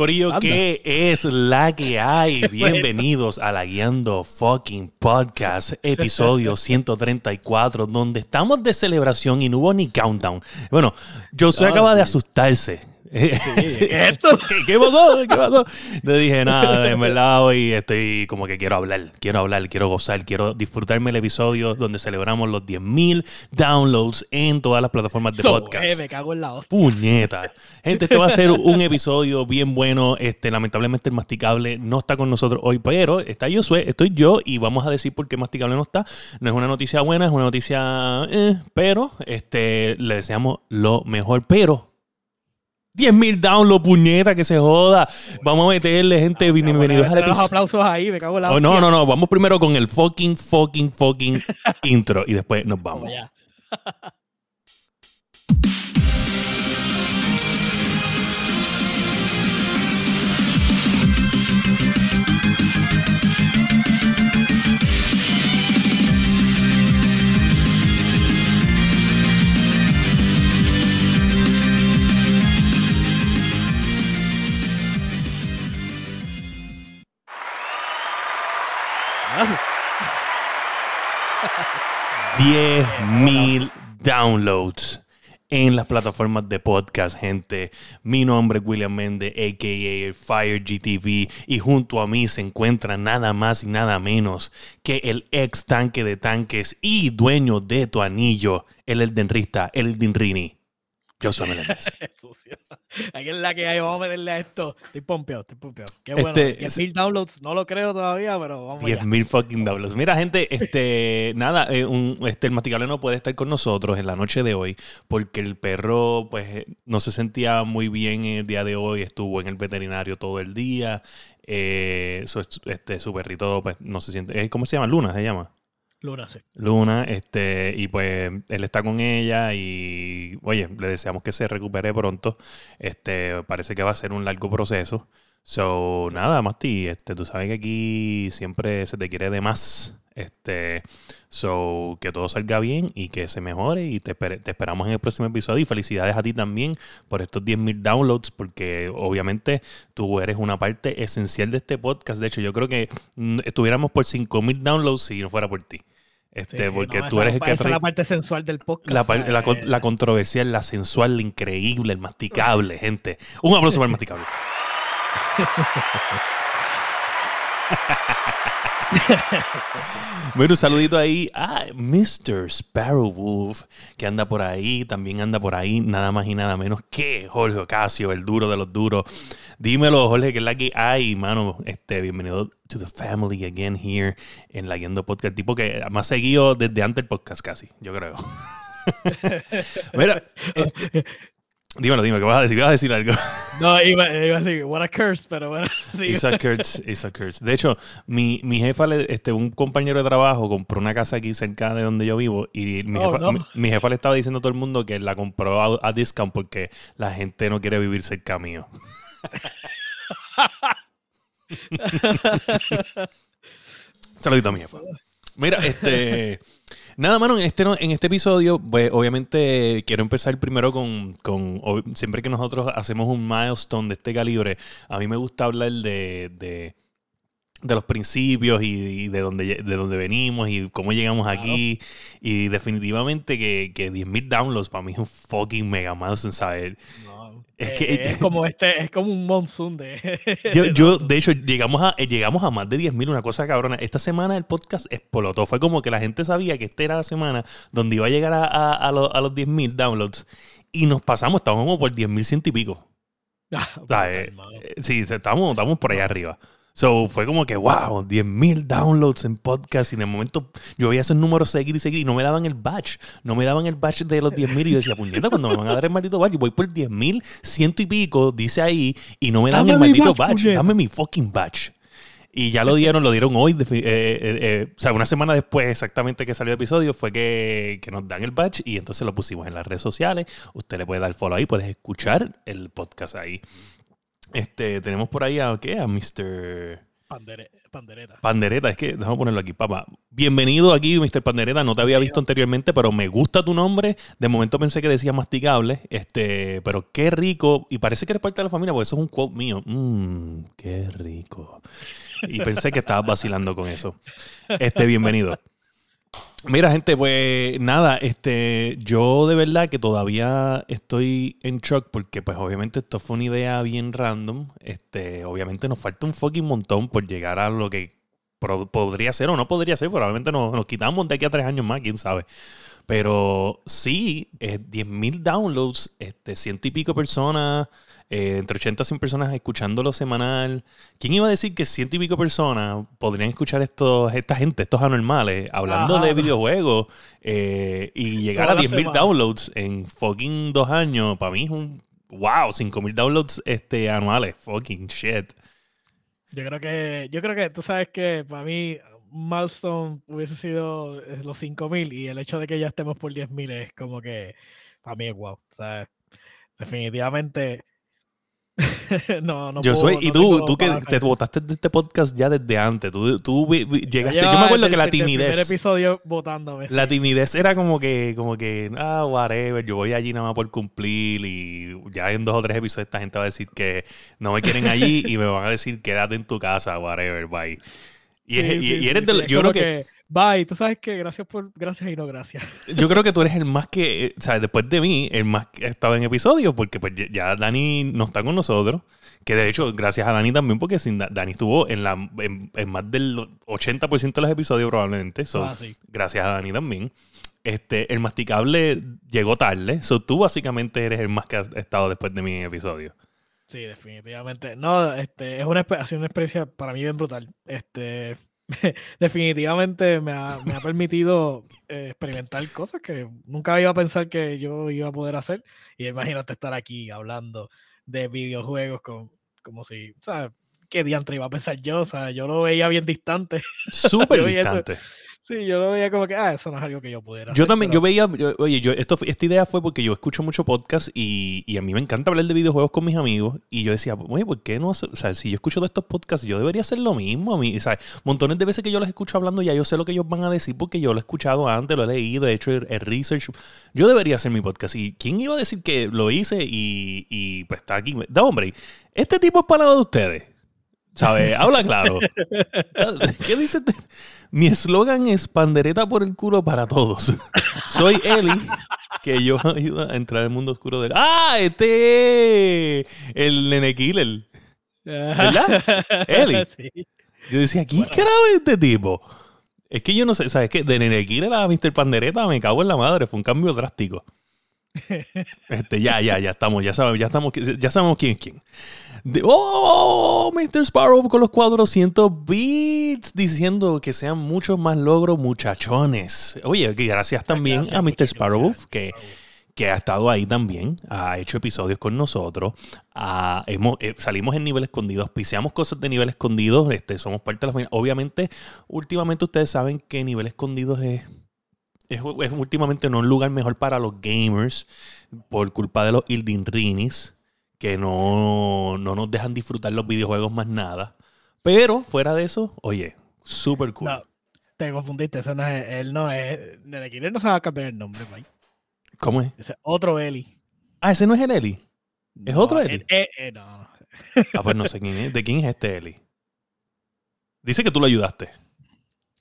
Corillo, ¿qué es la que hay? Bienvenidos a la Guiando Fucking Podcast, episodio 134, donde estamos de celebración y no hubo ni countdown. Bueno, yo soy acaba de asustarse. ¿Esto? ¿Qué, pasó? ¿Qué pasó? Le dije, nada, en verdad hoy estoy como que quiero hablar, quiero hablar, quiero gozar, quiero disfrutarme el episodio donde celebramos los 10.000 downloads en todas las plataformas de podcast. Eh, me cago en la Puñeta. Gente, este va a ser un episodio bien bueno. Este, lamentablemente el masticable no está con nosotros hoy, pero está yo, estoy yo y vamos a decir por qué masticable no está. No es una noticia buena, es una noticia, eh, pero este, le deseamos lo mejor. Pero 10.000 downloads, puñeta, que se joda. Vamos a meterle, gente. bienvenidos al episodio. aplausos ahí, me cago en la. Oh, no, no, no. Vamos primero con el fucking, fucking, fucking intro y después nos vamos. mil downloads en las plataformas de podcast, gente. Mi nombre es William Mende, a.k.a. Fire GTV, y junto a mí se encuentra nada más y nada menos que el ex tanque de tanques y dueño de tu anillo, el Eldenrista, el Rini. Yo soy Meléndez. Aquí es la que hay, vamos a meterle a esto. Estoy pompeado, estoy pompeado. Qué bueno. Este, 10.000 downloads, no lo creo todavía, pero vamos 10.000 fucking downloads. Mira, gente, este, nada, eh, un, este, el masticable no puede estar con nosotros en la noche de hoy porque el perro, pues, eh, no se sentía muy bien el día de hoy. Estuvo en el veterinario todo el día. Eh, su, este, su perrito, pues, no se siente. ¿Cómo se llama? Luna se llama. Luna, sí. Luna, este, y pues él está con ella y, oye, le deseamos que se recupere pronto. Este, parece que va a ser un largo proceso. So, nada, Mati, este, tú sabes que aquí siempre se te quiere de más. Este, so, que todo salga bien y que se mejore y te, te esperamos en el próximo episodio y felicidades a ti también por estos 10.000 downloads porque obviamente tú eres una parte esencial de este podcast. De hecho, yo creo que estuviéramos por 5.000 downloads si no fuera por ti. Este, porque tú eres el que trae. es la parte sensual del podcast. La, la, la, controversial, la sensual, la increíble, el masticable, gente. Un aplauso para el masticable. bueno, un saludito ahí a Mr. Sparrow Wolf, que anda por ahí, también anda por ahí, nada más y nada menos que Jorge Ocasio, el duro de los duros. Dímelo, Jorge, que es la que hay, mano. Este, bienvenido to the family again here en la Guiando Podcast. Tipo que más seguido desde antes del podcast casi, yo creo. Mira, este, Dímelo, dime, ¿qué vas a decir? ¿Vas a decir algo? No, iba, a decir, what a curse, pero bueno. Sí. It's a curse, it's a curse. De hecho, mi, mi jefa, este, un compañero de trabajo compró una casa aquí cerca de donde yo vivo y mi, oh, jefa, mi, jefa le estaba diciendo a todo el mundo que la compró a, discount porque la gente no quiere vivir cerca mío. Saludito a mi jefa. Mira, este... Nada, mano, en este, en este episodio, pues obviamente quiero empezar primero con, siempre que nosotros hacemos un milestone de este calibre, a mí me gusta hablar de, de, los principios y, de, dónde, de dónde venimos y cómo llegamos aquí. Y definitivamente que, que 10.000 downloads para mí es un fucking mega milestone, ¿sabes? Es, que, es como este, es como un monsoon de. Yo, yo de hecho, llegamos a, llegamos a más de 10.000, una cosa cabrona. Esta semana el podcast explotó. Fue como que la gente sabía que esta era la semana donde iba a llegar a, a, a los, a los 10.000 downloads. Y nos pasamos, estábamos como por 10.000 ciento y pico. Ah, o sea, eh, sí, estamos, estamos por allá arriba. So fue como que, wow, 10.000 downloads en podcast. Y en el momento yo veía esos números seguir y seguir y no me daban el batch. No me daban el batch de los 10.000. Y yo decía, puñeta, cuando me van a dar el maldito batch, voy por 10.000, ciento y pico, dice ahí, y no me dan el maldito batch. Dame mi fucking batch. Y ya lo dieron, lo dieron hoy. Eh, eh, eh, o sea, una semana después exactamente que salió el episodio fue que, que, nos dan el batch y entonces lo pusimos en las redes sociales. Usted le puede dar follow ahí, puedes escuchar el podcast ahí. Este, tenemos por ahí a, ¿qué? A Mr. pandereta. Pandereta, es que déjame ponerlo aquí, papá. Bienvenido aquí, Mr. Pandereta. No te había visto anteriormente, pero me gusta tu nombre. De momento pensé que decía masticable, este, pero qué rico. Y parece que eres parte de la familia, porque eso es un quote mío. Mmm, qué rico. Y pensé que estabas vacilando con eso. Este, bienvenido. Mira, gente, pues nada, este, yo de verdad que todavía estoy en shock porque, pues, obviamente esto fue una idea bien random. Este, obviamente nos falta un fucking montón por llegar a lo que podría ser o no podría ser. Probablemente nos, nos quitamos de aquí a tres años más, quién sabe. Pero sí, eh, 10.000 downloads, este, ciento y pico personas eh, entre 80 y 100 personas escuchándolo semanal. ¿Quién iba a decir que ciento y pico personas podrían escuchar estos, esta gente, estos anormales, hablando de videojuegos eh, y llegar a 10.000 downloads en fucking dos años? Para mí es un wow, 5.000 downloads este, anuales, fucking shit. Yo creo que, yo creo que tú sabes que para mí milestone hubiese sido los 5.000 y el hecho de que ya estemos por 10.000 es como que para mí es wow. O sea, definitivamente no, no Yo soy, y tú, tú que te votaste de este podcast ya desde antes. Tú, tú llegaste. Yo, me acuerdo que la timidez. El episodio votándome. La timidez era como que, como que, ah, whatever, yo voy allí nada más por cumplir. Y ya en dos o tres episodios esta gente va a decir que no me quieren allí y me van a decir quédate en tu casa, whatever, bye. Y, eres de Yo creo que Bye, tú sabes que gracias por gracias y no gracias. Yo creo que tú eres el más que, eh, o sea, después de mí, el más que ha estado en episodio, porque pues ya Dani no está con nosotros. Que de hecho, gracias a Dani también, porque sin Dani estuvo en, la, en, más del 80% de los episodios probablemente. Ah, gracias a Dani también. Este, el masticable llegó tarde. So, tú básicamente eres el más que ha estado después de mi episodio. Sí, definitivamente. No, este, es una, ha sido una experiencia para mí bien brutal. Este, definitivamente me ha, permitido eh, experimentar cosas que nunca iba a pensar que yo iba a poder hacer. Y imagínate estar aquí hablando de videojuegos con, como si, ¿sabes? ¿Qué diantre iba a pensar yo? O sea, yo lo veía bien distante. Súper distante. Sí, yo lo veía como que, ah, eso no es algo que yo pudiera Yo también, yo veía, oye, yo, esto, esta idea fue porque yo escucho mucho podcast y, y, a mí me encanta hablar de videojuegos con mis amigos y yo decía, oye, ¿por qué no? O sea, si yo escucho de estos podcasts, yo debería hacer lo mismo a mí. O sea, montones de veces que yo los escucho hablando, ya yo sé lo que ellos van a decir porque yo lo he escuchado antes, lo he leído, he hecho el, research. Yo debería hacer mi podcast. ¿Y quién iba a decir que lo hice y, y pues está aquí? Da, hombre, este tipo es para de ustedes. ¿Sabes? Habla claro. ¿Qué dice? Mi eslogan es pandereta por el culo para todos. Soy Eli, que yo ayuda a entrar al mundo oscuro del. ¡Ah! Este. El nene killer. ¿Verdad? Eli. Yo decía, ¿quién bueno. carajo es este tipo? Es que yo no sé, ¿sabes qué? De nene killer a Mr. Pandereta me cago en la madre. Fue un cambio drástico. Este, ya, ya, ya estamos, ya sabemos, ya estamos, ya sabemos quién es quién oh, Mr. Sparrow con los 400 bits diciendo que sean muchos más logros, muchachones. Oye, gracias también a Mr. Sparrow que, que ha estado ahí también, ha hecho episodios con nosotros. hemos, eh, salimos en nivel escondido, auspiciamos cosas de nivel escondido, este, somos parte de la familia. Obviamente, últimamente ustedes saben que nivel escondido es, es, últimamente no un lugar mejor para los gamers por culpa de los Ildin Rinis que no, nos dejan disfrutar los videojuegos más nada. Pero fuera de eso, oye, súper cool. No, te confundiste, eso no es, él no es, él no se va a cambiar el nombre, Mike. ¿Cómo es? Ese otro Eli. Ah, ese no es el Eli. ¿Es otro Eli? Eh, eh, no. ah, pues no sé quién es. ¿De quién es este Eli? Dice que tú lo ayudaste.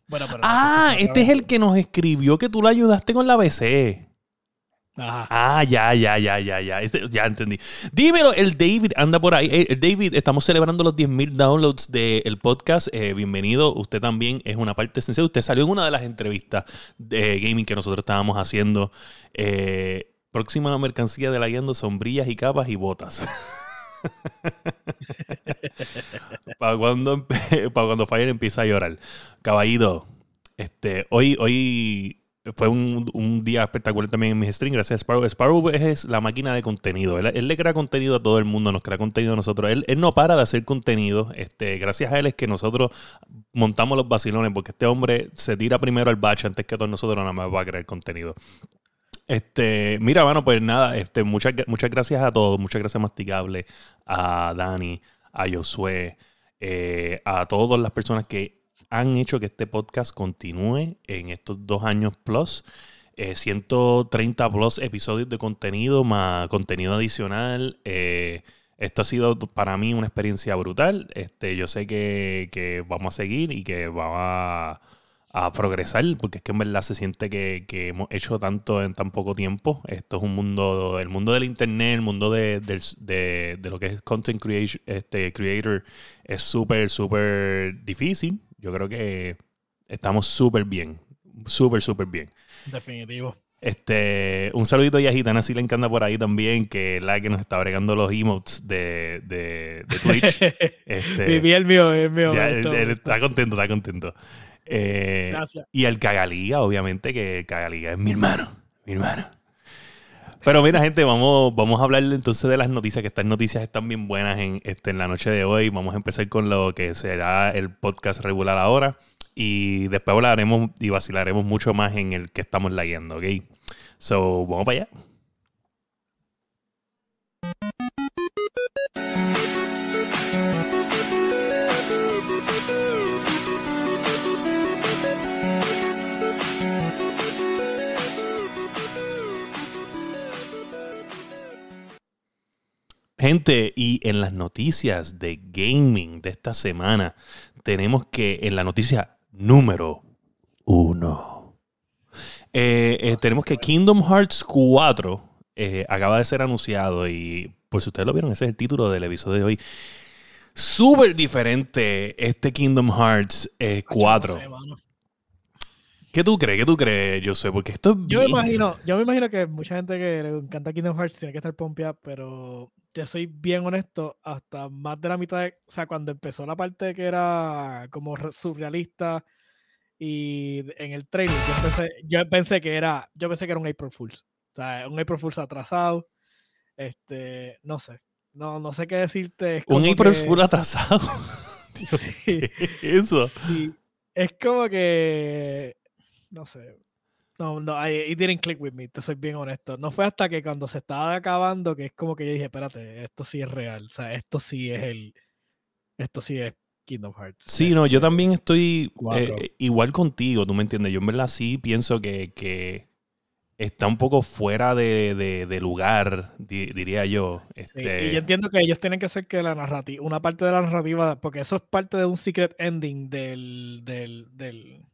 Bueno, pero ah, este es el que nos escribió que tú lo ayudaste con la BC. Ah, ya, ya, ya, ya, ya. Este, ya entendí. Dímelo, el David anda por ahí. El eh, David, estamos celebrando los 10.000 downloads del podcast. Eh, bienvenido. Usted también es una parte esencial. Usted salió en una de las entrevistas de gaming que nosotros estábamos haciendo. Eh, próxima mercancía de la guiando sombrillas y capas y botas. para cuando, para cuando Fire empieza a llorar. Caballito, este, hoy, hoy fue un, día espectacular también en mis streams, gracias a Sparrow. Sparrow es la máquina de contenido. Él, le crea contenido a todo el mundo, nos crea contenido a nosotros. Él, no para de hacer contenido. Este, gracias a él es que nosotros montamos los vacilones, porque este hombre se tira primero al batch antes que todos nosotros nada más va a crear contenido. Este, mira, bueno, pues nada, este, muchas, muchas gracias a todos, muchas gracias Masticable, a Dani, a Josué, eh, a todas las personas que han hecho que este podcast continúe en estos dos años plus. 130 eh, plus episodios de contenido más contenido adicional. Eh, esto ha sido para mí una experiencia brutal. Este, yo sé que, vamos a seguir y que vamos a, progresar, porque es que en verdad se siente que, hemos hecho tanto en tan poco tiempo. Esto es un mundo, el mundo del internet, el mundo de, lo que es content creation, este, creator, es súper, súper difícil. Yo creo que estamos súper bien, súper, súper bien. Definitivo. Este, un saludito a Gitana, si le encanta por ahí también, que es la que nos está bregando los emotes de, de, Twitch. este, el mío, el mío. está contento, está contento. Eh, Gracias. Y el Cagaliga, obviamente, que Cagaliga es mi hermano, mi hermano. Pero mira, gente, vamos, vamos a hablar entonces de las noticias, que estas noticias están bien buenas en, este, en la noche de hoy. Vamos a empezar con lo que será el podcast regular ahora. Y después hablaremos y vacilaremos mucho más en el que estamos leyendo, ¿ok? So, vamos para allá. Gente, y en las noticias de gaming de esta semana, tenemos que en la noticia número uno. Eh, eh, tenemos que Kingdom Hearts 4 eh, acaba de ser anunciado y por si ustedes lo vieron, ese es el título del episodio de hoy. Súper diferente este Kingdom Hearts 4. ¿Qué tú crees? ¿Qué tú crees, José? Porque esto yo me imagino, yo me imagino que mucha gente que le encanta Kingdom Hearts tiene que estar pompeada, pero te soy bien honesto, hasta más de la mitad, de, o sea, cuando empezó la parte que era como surrealista y en el trailer, yo pensé, que era, yo pensé que era un April Fools, o sea, un April Fools atrasado, este, no sé, no, no sé qué decirte. un April Fools atrasado. sí, eso. Sí, es como que, no sé, no, no, it didn't click with me, te soy bien honesto. No fue hasta que cuando se estaba acabando que es como que yo dije, espérate, esto sí es real. O sea, esto sí es el. Esto sí es Kingdom Hearts. Sí, no, yo también estoy eh, igual contigo, tú me entiendes. Yo en verdad sí pienso que, está un poco fuera de, lugar, diría yo. Este... y yo entiendo que ellos tienen que hacer que la narrativa, una parte de la narrativa, porque eso es parte de un secret ending del, del, del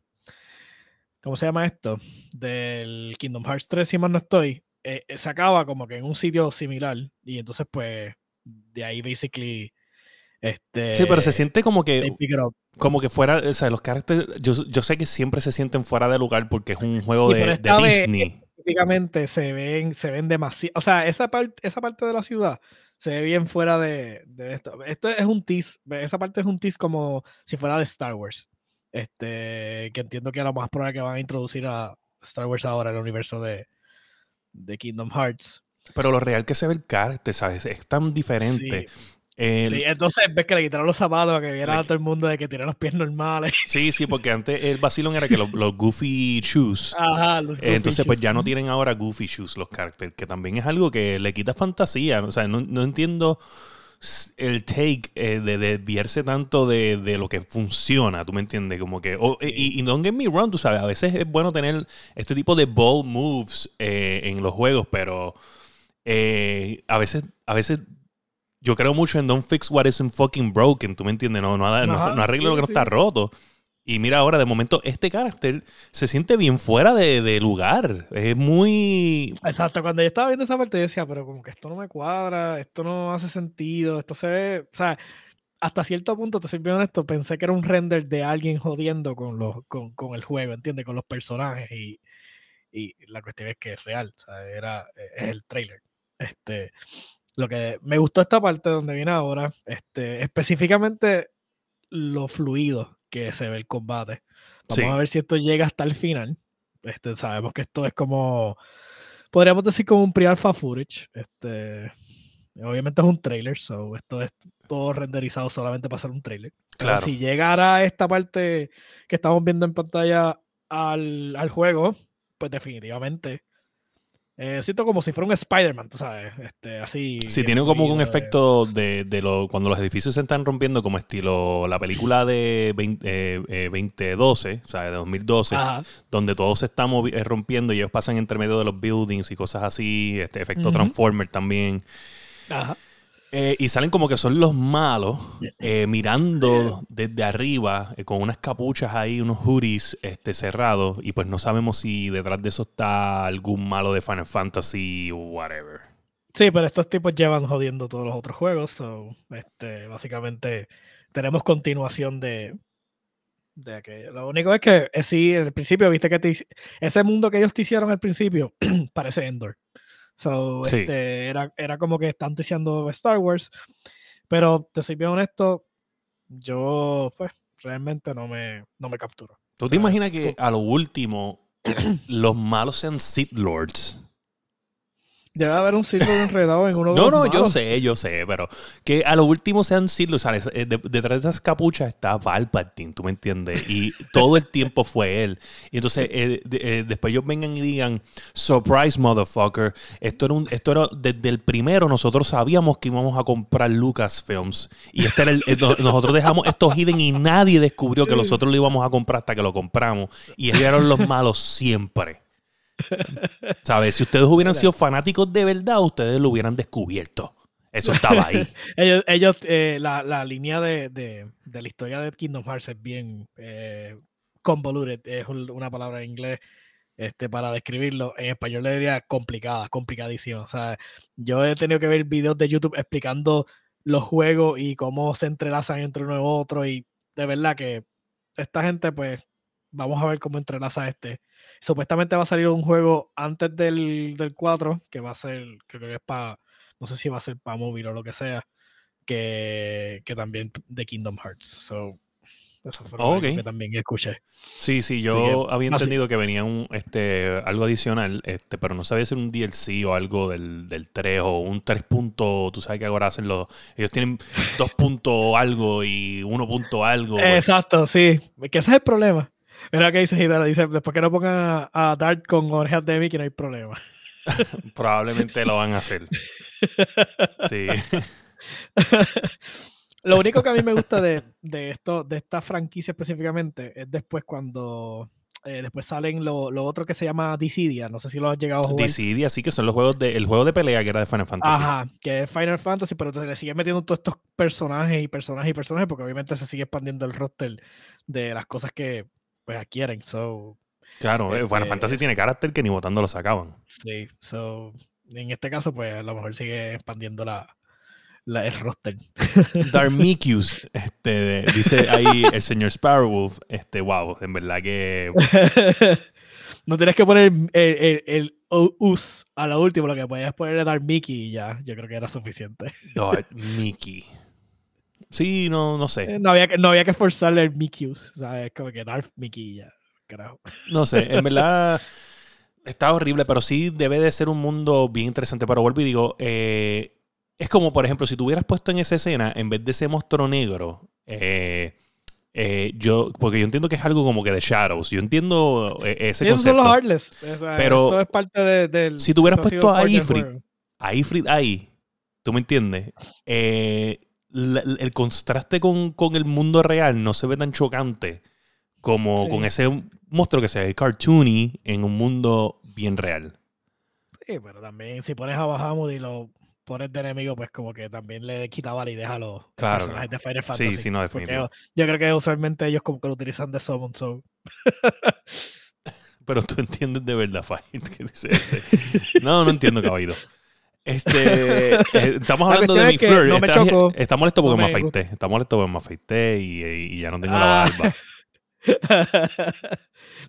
¿cómo se llama esto? Del Kingdom Hearts 3, si mal no estoy, eh, eh, se acaba como que en un sitio similar. Y entonces pues de ahí basically este sí pero se siente como que como que fuera o sea los caracteres yo, yo, sé que siempre se sienten fuera de lugar porque es un juego de, Disney. típicamente se ven se ven demasiado o sea esa parte esa parte de la ciudad se ve bien fuera de, de esto. Esto es un tease esa parte es un tease como si fuera de Star Wars este, que entiendo que a lo más probable que van a introducir a Star Wars ahora en el universo de, de Kingdom Hearts. Pero lo real que se ve el carácter, ¿sabes? Es tan diferente. Sí. entonces ves que le quitaron los zapatos a que viera a todo el mundo de que tiene los pies normales. Sí, sí, porque antes el vacilón era que los, goofy shoes. Ajá, los goofy Entonces, pues ya no tienen ahora goofy shoes los caracteres, que también es algo que le quita fantasía. O sea, no, no entiendo el take eh, de desviarse tanto de, lo que funciona, ¿tú me entiendes? Como que, y, y, don't get me wrong, tú sabes, a veces es bueno tener este tipo de bold moves eh, en los juegos, pero eh, a veces, a veces yo creo mucho en don't fix what isn't fucking broken, ¿tú me entiendes? No, no, arreglo lo que no está roto. Y mira ahora, de momento, este carácter se siente bien fuera de, lugar. Es muy... Exacto, cuando yo estaba viendo esa parte yo decía, pero como que esto no me cuadra, esto no hace sentido, esto se ve... O sea, hasta cierto punto, te soy bien honesto, pensé que era un render de alguien jodiendo con, los, con, con el juego, ¿entiendes? Con los personajes y, y la cuestión es que es real, o sea, era, es el trailer. Este, lo que me gustó esta parte donde viene ahora, este, específicamente lo fluido que se ve el combate. Vamos a ver si esto llega hasta el final. Este, sabemos que esto es como, podríamos decir como un pre-alpha footage. Este, obviamente es un trailer, so esto es todo renderizado solamente para ser un trailer. Claro. si llegara esta parte que estamos viendo en pantalla al, al juego, pues definitivamente Eh, siento como si fuera un Spider-Man, tú sabes. Este, así. Sí, tiene como un efecto de, de lo, cuando los edificios se están rompiendo, como estilo la película de 20, 2012, eh, o sea, de 2012, donde todo se está eh, rompiendo y ellos pasan entre medio de los buildings y cosas así. Este efecto Transformer también. Ajá. Eh, y salen como que son los malos, eh, mirando desde arriba, eh, con unas capuchas ahí, unos hoodies este, cerrados, y pues no sabemos si detrás de eso está algún malo de Final Fantasy o whatever. Sí, pero estos tipos llevan jodiendo todos los otros juegos, este, básicamente tenemos continuación de, de aquello. Lo único es que sí, en el principio, viste que ese mundo que ellos te hicieron al principio parece Endor. So, este, era, era como que están diciendo Star Wars. Pero te soy bien honesto, yo pues realmente no me, no me capturo. ¿Tú te imaginas que a lo último los malos sean Sith Lords? Debe haber un círculo enredado en uno de no, los No, no, yo sé, yo sé, pero que a lo último sean círculos, ¿sabes? Eh, detrás de esas capuchas está Palpatine, ¿tú me entiendes? Y todo el tiempo fue él. Y entonces eh, eh, después ellos vengan y digan, surprise motherfucker, esto era, un, esto era desde el primero nosotros sabíamos que íbamos a comprar Lucasfilms. Y este era el, nosotros dejamos esto hidden y nadie descubrió que nosotros lo íbamos a comprar hasta que lo compramos. Y ellos eran los malos siempre. ¿Sabes? Si ustedes hubieran sido fanáticos de verdad, ustedes lo hubieran descubierto. Eso estaba ahí. ellos, ellos eh, la, línea de, la historia de Kingdom Hearts es bien eh, convoluted, es una palabra en inglés este, para describirlo. En español le diría complicada, complicadísima. O sea, yo he tenido que ver videos de YouTube explicando los juegos y cómo se entrelazan entre uno y otro. Y de verdad que esta gente, pues, vamos a ver cómo entrelaza este. Supuestamente va a salir un juego antes del, del 4, que va a ser, creo que es para, no sé si va a ser para móvil o lo que sea, que, que también de Kingdom Hearts. So, eso fue lo que también escuché. Sí, sí, yo había entendido que venía un, este, algo adicional, este, pero no sabía si era un DLC o algo del, del 3 o un 3 punto, tú sabes que ahora hacen los, ellos tienen 2 punto algo y 1 punto algo. Exacto, sí, que ese es el problema. Mira que dice Hidara, dice, después que no pongan a, Dart con orejas de que no hay problema. Probablemente lo van a hacer. Sí. Lo único que a mí me gusta de, esto, de esta franquicia específicamente, es después cuando eh, después salen lo, lo, otro que se llama Dissidia. No sé si lo has llegado a jugar. Dissidia, sí, que son los juegos de, el juego de pelea que era de Final Fantasy. Ajá, que es Final Fantasy, pero entonces le siguen metiendo todos estos personajes y personajes y personajes, porque obviamente se sigue expandiendo el roster de las cosas que pues adquieren. So, claro, eh, Final este, Fantasy tiene carácter que ni votando lo sacaban. Sí, so, en este caso, pues a lo mejor sigue expandiendo la, la, el roster. Darmikius, este, dice ahí el señor Sparrowwolf, este, wow, en verdad que... no tienes que poner el, el, us a lo último, lo que podías poner es Dark Mickey y ya, yo creo que era suficiente. Dark Mickey. Sí, no, no sé. Eh, no había que, no había que forzarle el Mickey's, ¿sabes? Como que Darth Mickey ya, carajo. No sé, en verdad está horrible, pero sí debe de ser un mundo bien interesante. Pero vuelvo y digo, eh, es como, por ejemplo, si tú hubieras puesto en esa escena, en vez de ese monstruo negro, eh, yo, porque yo entiendo que es algo como que de Shadows. Yo entiendo ese concepto. son los Heartless. pero todo es parte de, del. Si tú hubieras puesto a Ifrit, a Ifrit ahí, ¿tú me entiendes? Eh, el contraste con, el mundo real no se ve tan chocante como con ese monstruo que se ve cartoony en un mundo bien real. Sí, pero también si pones a Bahamut y lo pones de enemigo, pues como que también le quita validez a los personajes de Final Fantasy. Sí, sí, no, definitivamente. Yo, creo que usualmente ellos como que lo utilizan de summon, so. pero tú entiendes de verdad, Fight. Este. no, no entiendo, caballero. Este, eh, estamos hablando de mi flor. No está, está, molesto porque me afeité. Está molesto porque me afeité y, ya no tengo la ah. barba.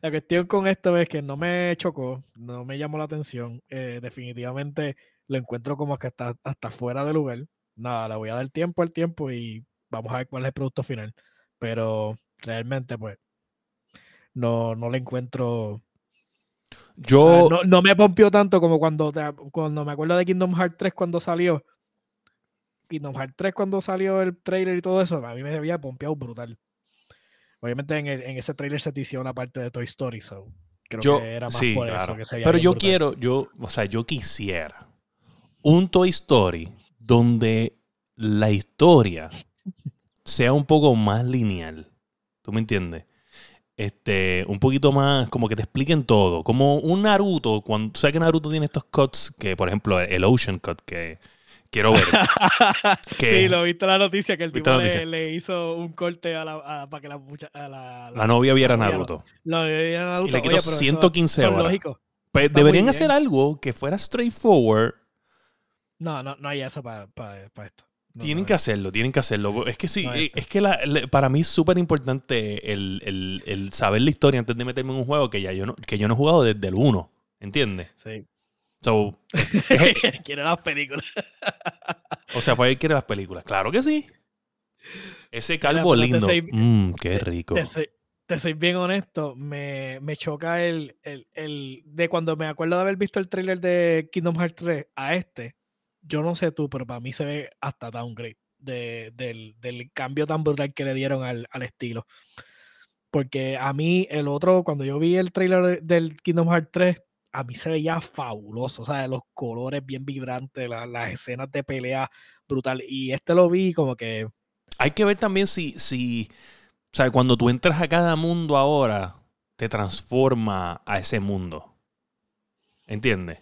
la cuestión con esto es que no me chocó, no me llamó la atención. Eh, definitivamente lo encuentro como que está hasta fuera de lugar. Nada, le voy a dar tiempo al tiempo y vamos a ver cuál es el producto final. Pero realmente, pues, no, no le encuentro yo. no, me pompió tanto como cuando, cuando me acuerdo de Kingdom Hearts 3 cuando salió. Kingdom Hearts 3 cuando salió el trailer y todo eso, a mí me había pompeado brutal. Obviamente en, ese trailer se te la parte de Toy Story, so Creo Yo- que era más sí, por claro. eso que se Pero yo brutal. quiero, yo, o sea, yo quisiera un Toy Story donde la historia sea un poco más lineal. ¿Tú me entiendes? Este, un poquito más, como que te expliquen todo. Como un Naruto, cuando, ¿sabes que Naruto tiene estos cuts? Que, por ejemplo, el Ocean Cut, que quiero ver. que Sí, lo viste en la noticia que el ¿Viste tipo la le, hizo un corte a la, a- para que la, a la, la novia viera Naruto. lo- le- a Naruto. Y le quitó Oye, pero eso 115 son horas. Pues deberían hacer algo que fuera straightforward No, no, no hay eso para esto. No, Tienen no que hacerlo, tienen que hacerlo. Es que sí, No, eh, esto. es que la- la- para mí es súper importante el, el- el saber la historia antes de meterme en un juego que ya yo no, que yo no he jugado desde el 1. ¿Entiendes? Sí. So, Quiere las películas. o sea, fue él quiere las películas. Claro que sí. Ese calvo te lindo. soy- Mmm, qué rico. Te soy, te soy bien honesto, me, me choca el, el, el- de cuando me acuerdo de haber visto el trailer de Kingdom Hearts 3 a este. Yo no sé tú, pero para mí se ve hasta downgrade de, del, del cambio tan brutal que le dieron al, al estilo. Porque a mí, el otro, cuando yo vi el trailer del Kingdom Hearts 3, a mí se veía fabuloso. O sea, los colores bien vibrantes, la- las escenas de pelea brutal. Y este lo vi como que Hay que ver también si, si, o sea, cuando tú entras a cada mundo ahora, te transforma a ese mundo. ¿Entiendes?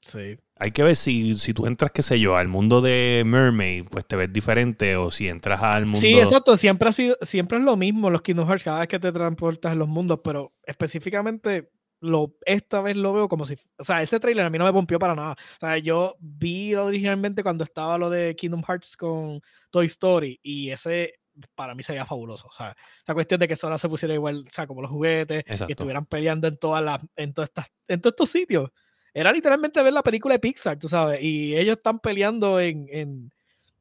sí. Hay que ver si, si tú entras, qué sé yo, al mundo de Mermaid, pues te ves diferente, o si entras al mundo... Sí, exacto. Siempre ha sido, siempre es lo mismo los Kingdom Hearts cada vez que te transportas en los mundos, pero específicamente lo, esta vez lo veo como si, o sea, este trailer a mí no me pompió para nada. O sea, yo vi originalmente cuando estaba lo de Kingdom Hearts con Toy Story y ese para mí se veía fabuloso. O sea, esa cuestión de que solo se pusiera igual, o sea, como los juguetes, Exacto. que estuvieran peleando en todas las, en todas estas, en todos estos sitios. Era literalmente ver la película de Pixar, tú sabes, y ellos están peleando en, en,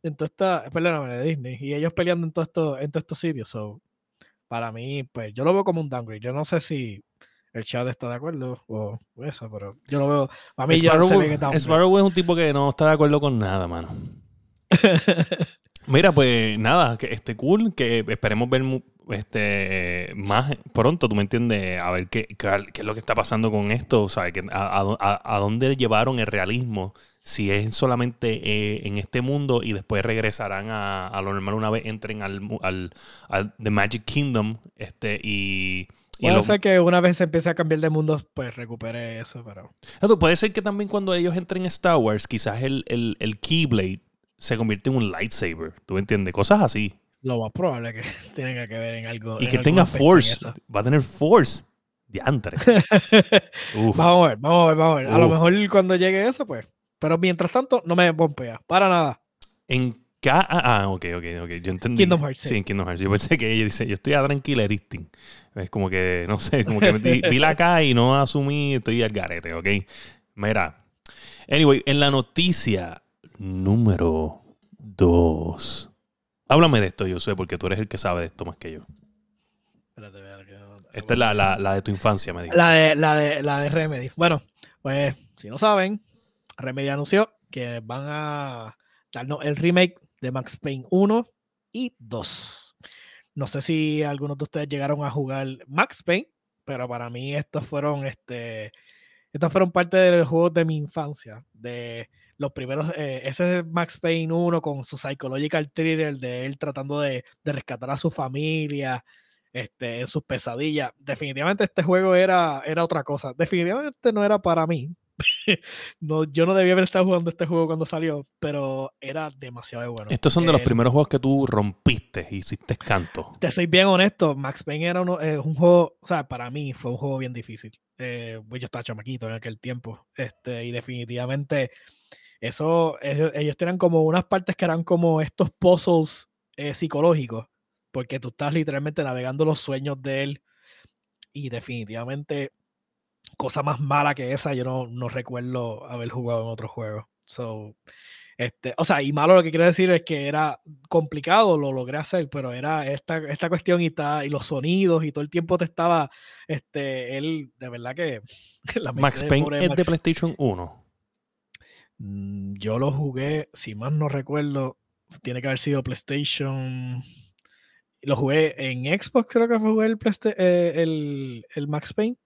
en toda esta, perdóname, de Disney, y ellos peleando en todos estos, en todos estos sitios. So, para mí, pues yo lo veo como un downgrade. Yo no sé si el chat está de acuerdo o eso, pero yo lo veo. A mí ya se Sparrow, ve que downgrade. Sparrow es un tipo que no está de acuerdo con nada, mano. Mira, pues nada, que esté cool, que esperemos ver este más pronto, tú me entiendes, a ver qué, qué, qué es lo que está pasando con esto, o sea, que, a, a- a- a dónde llevaron el realismo, si es solamente eh, en este mundo y después regresarán a, a lo normal una vez entren al, al, al The Magic Kingdom este y... y Puede lo- ser que una vez se empiece a cambiar de mundo, pues recupere eso, pero. Exacto, Puede ser que también cuando ellos entren en Star Wars, quizás el, el, el Keyblade se convierte en un lightsaber. ¿Tú me entiendes? Cosas así. Lo más probable es que tenga que ver en algo. Y en que tenga Force. Va a tener Force. Diantre. Uf. Vamos a ver, vamos a ver, vamos a ver. A lo mejor cuando llegue eso, pues. Pero mientras tanto, no me pompea. Para nada. En K. Ah, ok, ok, ok. Yo entendí. Kingdom Hearts, Sí, en Kingdom Hearts. Yo pensé que ella dice, yo estoy a tranquileristing. Es como que, no sé, como que me di- vi la K y no asumí, estoy al garete, ok. Mira. Anyway, en la noticia número 2. Háblame de esto, yo sé, porque tú eres el que sabe de esto más que yo. Espérate, espérate, que no- Esta es la, la, la de tu infancia, me dijo. La de, la de, la de Remedy. Bueno, pues si no saben, Remedy anunció que van a darnos el remake de Max Payne 1 y 2. No sé si algunos de ustedes llegaron a jugar Max Payne, pero para mí estos fueron este estos fueron parte del juego de mi infancia, de los primeros, eh, ese es Max Payne 1 con su psychological thriller de él tratando de, de rescatar a su familia, este, en sus pesadillas. Definitivamente este juego era, era otra cosa. Definitivamente no era para mí. no, yo no debía haber estado jugando este juego cuando salió, pero era demasiado bueno. Estos son de los El- primeros juegos que tú rompiste y hiciste canto. Te soy bien honesto, Max Payne era uno- eh, un juego, o sea, para mí fue un juego bien difícil. Eh, pues yo estaba chamaquito en aquel tiempo, este, y definitivamente eso, ellos, ellos tenían como unas partes que eran como estos puzzles eh, psicológicos, porque tú estás literalmente navegando los sueños de él, y definitivamente cosa más mala que esa yo no, no recuerdo haber jugado en otro juego. So, este, o sea, y malo lo que quiero decir es que era complicado, lo logré hacer, pero era esta, esta cuestión y, ta- y los sonidos y todo el tiempo te estaba, este, él, de verdad que... la Max de Payne es de Max- PlayStation 1. Mm, Yo lo jugué, si más no recuerdo, tiene que haber sido PlayStation. Lo jugué en Xbox, creo que jugué el, eh, el, el Max Payne.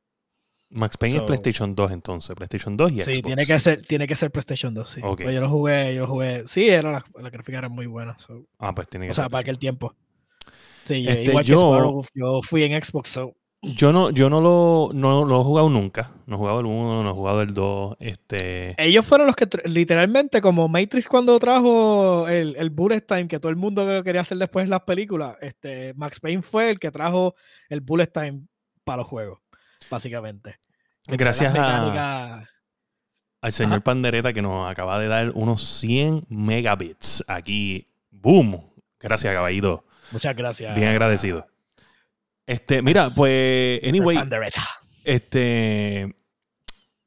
Max Payne es PlayStation 2 entonces, PlayStation 2 y Sí, Xbox. tiene que ser, tiene que ser PlayStation 2, sí. Pues yo lo jugué, yo lo jugué. Sí, era la, la gráfica era muy buena. so, Ah, pues tiene que O sea, ser para aquel tiempo. Sí, Este, igual yo- que Sparrow, yo fui en Xbox, so, Yo no, yo no lo, no lo he jugado nunca. No he jugado el 1, no he jugado el 2. Este. Ellos fueron los que literalmente, como Matrix cuando trajo el, el Bullet Time, que todo el mundo quería hacer después en las películas, este, Max Payne fue el que trajo el Bullet Time para los juegos, básicamente. Gracias a- al señor Ajá. Pandereta que nos acaba de dar unos 100 megabits aquí. ¡Boom! Gracias, caballito. Muchas gracias. Bien agradecido. Este, mira, pues, anyway, este,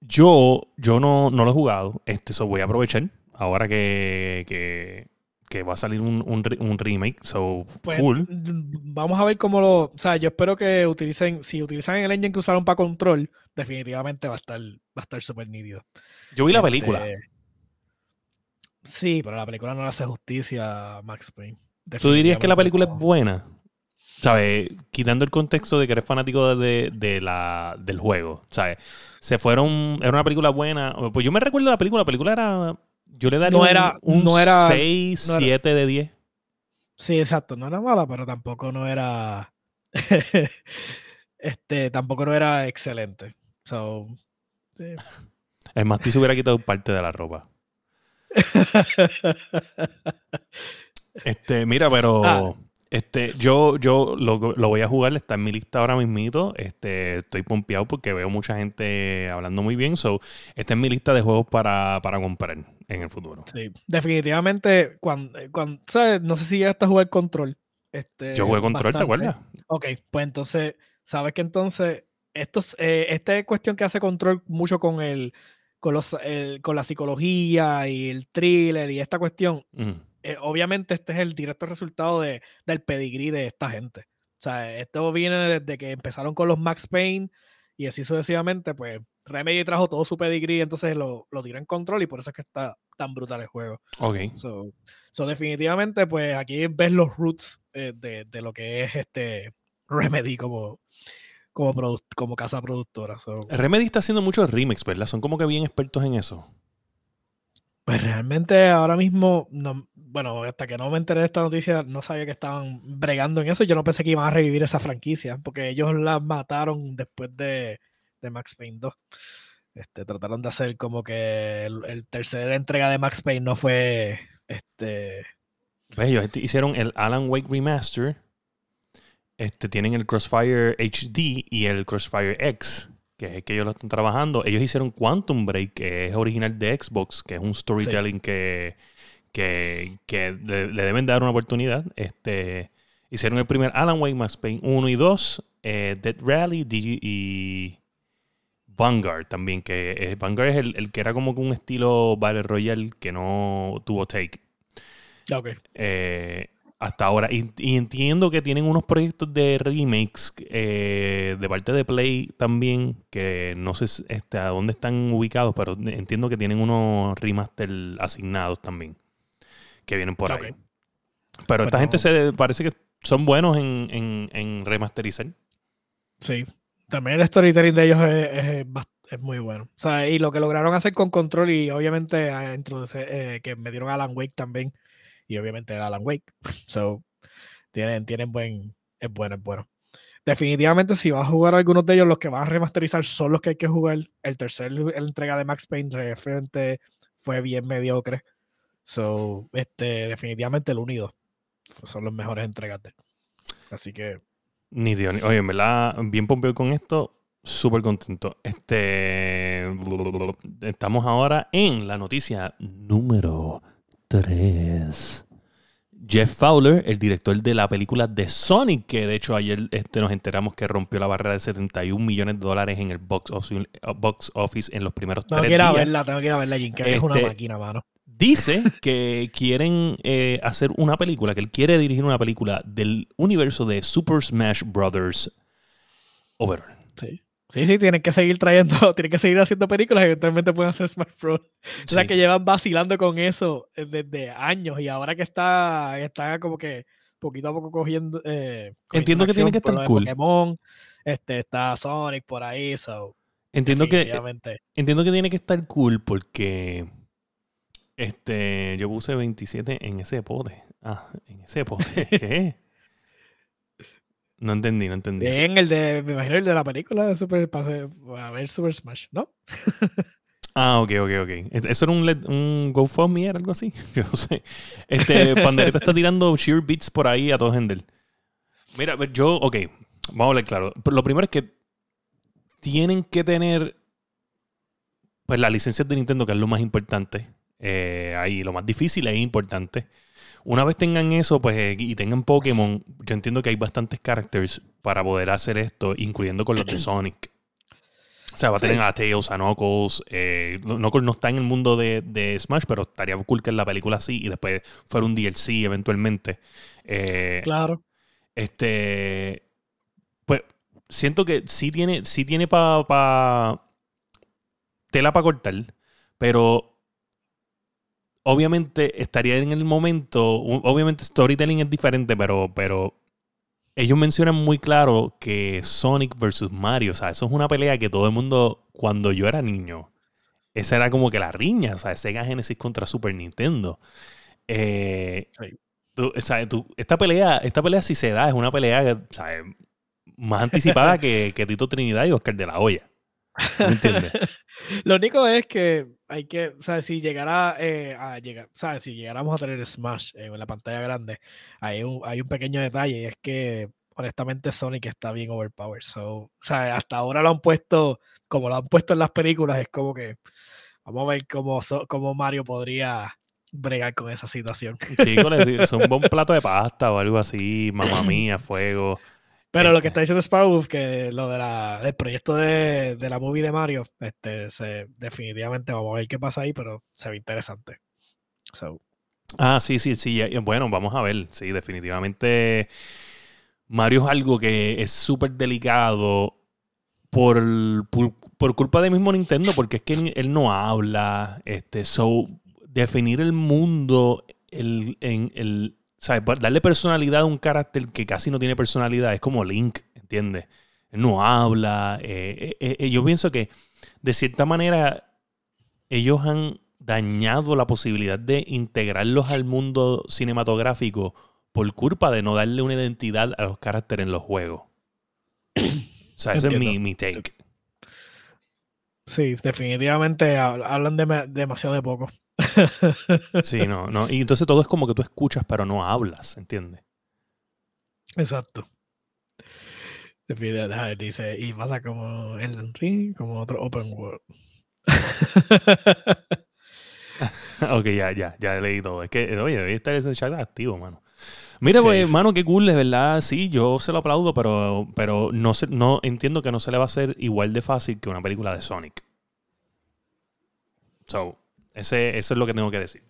yo, yo no, no lo he jugado. Este, so voy a aprovechar ahora que, que, que va a salir un, un, re- un remake. So, Pues, full. Vamos a ver cómo lo. O sea, yo espero que utilicen. Si utilizan el engine que usaron para control, definitivamente va a estar va a estar súper nítido. Yo vi la Este, película. Sí, pero la película no le hace justicia a Max Payne. ¿Tú dirías que la película es buena? ¿Sabes? Quitando el contexto de que eres fanático de, de la, del juego. ¿Sabes? Se fueron. Era una película buena. Pues yo me recuerdo la película. La película era. Yo le daría No era- un, no era- 6, no era- 7 de 10. Sí, exacto. No era mala, pero tampoco no era. este, tampoco no era excelente. So, sí. El Masti se hubiera quitado parte de la ropa. Este, mira, pero Ah. Este, yo, yo lo, lo voy a jugar, está en mi lista ahora mismito. Este, estoy pompeado porque veo mucha gente hablando muy bien. So, está en mi lista de juegos para, para comprar en el futuro. Sí, definitivamente, cuando, cuando ¿sabes? no sé si llegaste a jugar control. Este, Yo jugué control, ¿te bastante. acuerdas? Ok, pues entonces, sabes que entonces, estos, eh, esta es cuestión que hace control mucho con el, con los, el- con la psicología y el thriller y esta cuestión. Eh, obviamente este es el directo resultado de, del pedigrí de esta gente. O sea, esto viene desde que empezaron con los Max Payne y así sucesivamente, pues Remedy trajo todo su pedigrí, entonces lo, lo tiró en control y por eso es que está tan brutal el juego. Ok. So, so definitivamente, pues aquí ves los roots eh, de, de lo que es este Remedy como, como, como casa productora. So, Remedy está haciendo muchos remakes, ¿verdad? Son como que bien expertos en eso. pues realmente ahora mismo, no, bueno, hasta que no me enteré de esta noticia, no sabía que estaban bregando en eso. Yo no pensé que iban a revivir esa franquicia, porque ellos la mataron después de, de Max Payne 2. Este, trataron de hacer como que el, el tercera entrega de Max Payne no fue este Pues ellos hicieron el Alan Wake Remaster. Este, tienen el Crossfire HD y el Crossfire X, que es el que ellos lo están trabajando. Ellos hicieron Quantum Break, que es original de Xbox, que es un storytelling que, que, que le, le deben dar una oportunidad. Este, hicieron el primer Alan Wake, Max Payne 1 y 2, eh, Dead Rally y Vanguard también, que eh, Vanguard es el, el que era como un estilo Battle Royale que no tuvo take ok. eh, hasta ahora. Y, y entiendo que tienen unos proyectos de remakes eh, de parte de Play también, que no sé este, a dónde están ubicados, pero entiendo que tienen unos remaster asignados también, que vienen por ahí. Pero esta Pero- gente se parece que son buenos en, en, en remasterizar. Sí. También el storytelling de ellos es, es muy bueno. O sea, y lo que lograron hacer con Control y obviamente a introducir, eh, que me dieron Alan Wake también. Y obviamente era Alan Wake. So, tienen, tienen buen, es bueno, es bueno. Definitivamente, si vas a jugar algunos de ellos, los que van a remasterizar son los que hay que jugar. El tercer entrega de Max Payne referente fue bien mediocre. So, este, definitivamente el unido son los mejores entregas de él. Así que Ni Dios, ni- Oye, en verdad, bien pompeo con esto. Súper contento. Este. Estamos ahora en la noticia número 3. Jeff Fowler, el director de la película de Sonic, que de hecho ayer este, nos enteramos que rompió la barrera de 71 millones de dólares en el box office, box office en los primeros tengo tres que días. verla, tengo que ir a verla, Jim Carrey es una Este, máquina, mano. Dice que quieren eh, hacer una película, que él quiere dirigir una película del universo de Super Smash Brothers Overall. Sí. Sí, sí, tienen que seguir trayendo, tienen que seguir haciendo películas y eventualmente pueden hacer Smash Bros. O sea Sí. que llevan vacilando con eso eh, desde años y ahora que está, está como que poquito a poco cogiendo. eh, cogiendo Entiendo que tiene que estar cool. Pokémon, este, está Sonic por ahí, so. Entiendo que, entiendo que tiene que estar cool porque este, yo puse 27 en ese pote. Ah, en ese pote. ¿Qué? No entendí, no entendí. En el de, me imagino el de la película de Super, a ver Super Smash, ¿no? ah, ok, ok, ok. ¿Eso era un, un GoFundMe, era algo así? Yo no sé. Este, Pandereta está tirando sheer beats por ahí a todo Hendel. Mira, yo, ok, vamos a hablar claro. Lo primero es que tienen que tener pues las licencias de Nintendo, que es lo más importante. Eh, ahí lo más difícil es importante. Una vez tengan eso, pues, eh, y tengan Pokémon, yo entiendo que hay bastantes characters para poder hacer esto, incluyendo con los de Sonic. O sea, va a tener a Tails, a Knuckles. Eh, Knuckles no está en el mundo de, Smash, pero estaría cool que en la película sí y después fuera un DLC eventualmente. Eh, claro. Este. Pues siento que sí tiene, sí tiene para pa, tela para cortar, pero obviamente estaría en el momento, obviamente storytelling es diferente, pero, pero ellos mencionan muy claro que Sonic versus Mario, o sea, eso es una pelea que todo el mundo, cuando yo era niño, esa era como que la riña, o sea, Sega Genesis contra Super Nintendo. Eh, esta pelea, esta pelea si se da, es una pelea más anticipada que, que Tito Trinidad y Oscar de la Hoya. Lo único es que hay que, o sea, si llegara eh, a llegar, ¿sabes? Si llegáramos a tener Smash en la pantalla grande, hay un, hay un pequeño detalle y es que honestamente Sonic está bien overpowered. So, o sea, hasta ahora lo han puesto, como lo han puesto en las películas, es como que vamos a ver cómo, cómo Mario podría bregar con esa situación. Chicos, es un buen plato de pasta o algo así, mamá mía, fuego. Pero lo que está diciendo Sparrow, que lo de la, del proyecto de, de, la movie de Mario, este, se, definitivamente vamos a ver qué pasa ahí, pero se ve interesante. Ah, sí, sí, sí. Bueno, vamos a ver. Sí, definitivamente. Mario es algo que es súper delicado por, por, culpa de mismo Nintendo, porque es que él no habla. Este, so, definir el mundo el, en el ¿sabes? Darle personalidad a un carácter que casi no tiene personalidad es como Link, ¿entiendes? no habla. Eh, eh, eh, yo pienso que de cierta manera ellos han dañado la posibilidad de integrarlos al mundo cinematográfico por culpa de no darle una identidad a los caracteres en los juegos. o sea, ese es mi, take. Sí, definitivamente hablan demasiado de poco. sí, no, no. Y entonces todo es como que tú escuchas, pero no hablas, ¿entiendes? Exacto. Dice, y pasa como el ring, como otro open world. ok, ya, ya, ya he leído. Es que, oye, debe estar ese chat activo, mano. Mira, pues, mano, qué cool, de verdad. Sí, yo se lo aplaudo, pero, pero no, se, no entiendo que no se le va a hacer igual de fácil que una película de Sonic. So, ese, eso es lo que tengo que decir.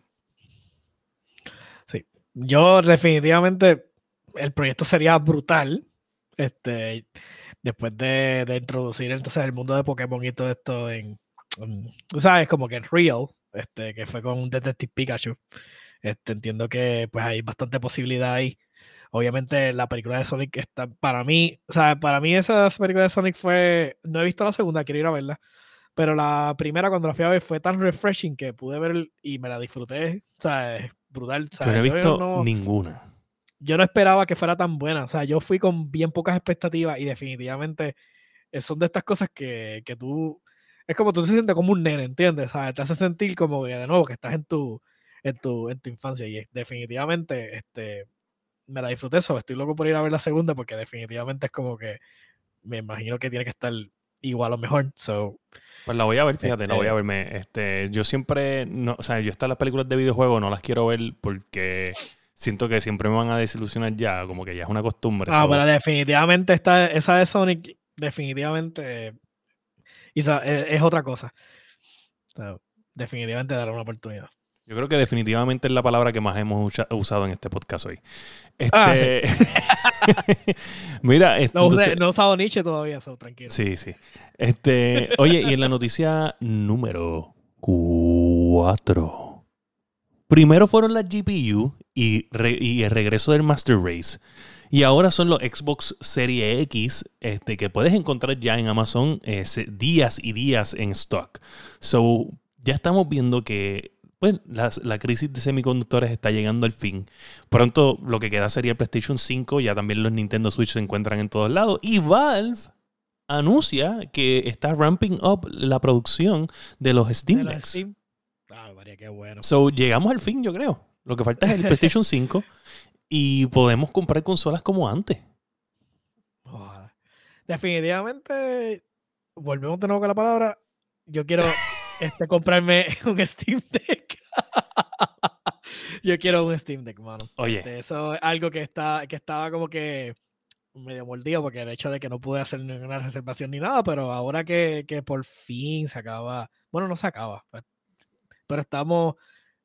Sí. Yo definitivamente el proyecto sería brutal. Este, después de, introducir entonces el mundo de Pokémon y todo esto en, tú sabes, como que en Real, este, que fue con Detective Pikachu. Este, entiendo que pues hay bastante posibilidad ahí. Obviamente la película de Sonic está, para mí, o para mí esa película de Sonic fue, no he visto la segunda, quiero ir a verla, pero la primera, cuando la fui a ver, fue tan refreshing que pude ver y me la disfruté. O sea, es brutal. yo no he visto ninguna. Yo no esperaba que fuera tan buena. O sea, yo fui con bien pocas expectativas y definitivamente eh, son de estas cosas que, que tú. Es como tú te sientes como un nene, ¿entiendes? O sea, te hace sentir como que de nuevo que estás en tu, en tu, en tu infancia. Y definitivamente este, me la disfruté eso. Estoy loco por ir a ver la segunda porque definitivamente es como que me imagino que tiene que estar igual o mejor. So, pues la voy a ver, fíjate, la voy a este verme. Este, yo siempre, no, o sea, yo estas las películas de videojuegos no las quiero ver porque siento que siempre me van a desilusionar ya, como que ya es una costumbre. Ah, pero definitivamente esta, esa de Sonic, definitivamente es, otra cosa. definitivamente dará una oportunidad. Yo creo que definitivamente es la palabra que más hemos usado en este podcast hoy. Ah, este... Mira, no, he usado Nietzsche todavía, tranquilo. Sí, sí. Este, oye, y en la noticia número 4. Primero fueron las GPU y, y el regreso del Master Race. Y ahora son los Xbox Series X este, que puedes encontrar ya en Amazon eh, días y días en stock. So, ya estamos viendo que pues, las- la crisis de semiconductores está llegando al fin. Pronto lo que queda sería el PlayStation 5, ya también los Nintendo Switch se encuentran en todos lados. Y Valve anuncia que está ramping up la producción de los Steam De la Decks. Steam. Ah, María, qué bueno. So, llegamos al fin, yo creo. Lo que falta es el PlayStation 5 y podemos comprar consolas como antes. Definitivamente, volvemos de nuevo con la palabra. Yo quiero este, comprarme un Steam Deck. Yo quiero un Steam Deck, mano. Oye, Este, Eso es algo que, está, que estaba como que medio mordido porque el hecho de que no pude hacer ninguna reservación ni nada, pero ahora que, que por fin se acaba, bueno, no se acaba, pues, pero estamos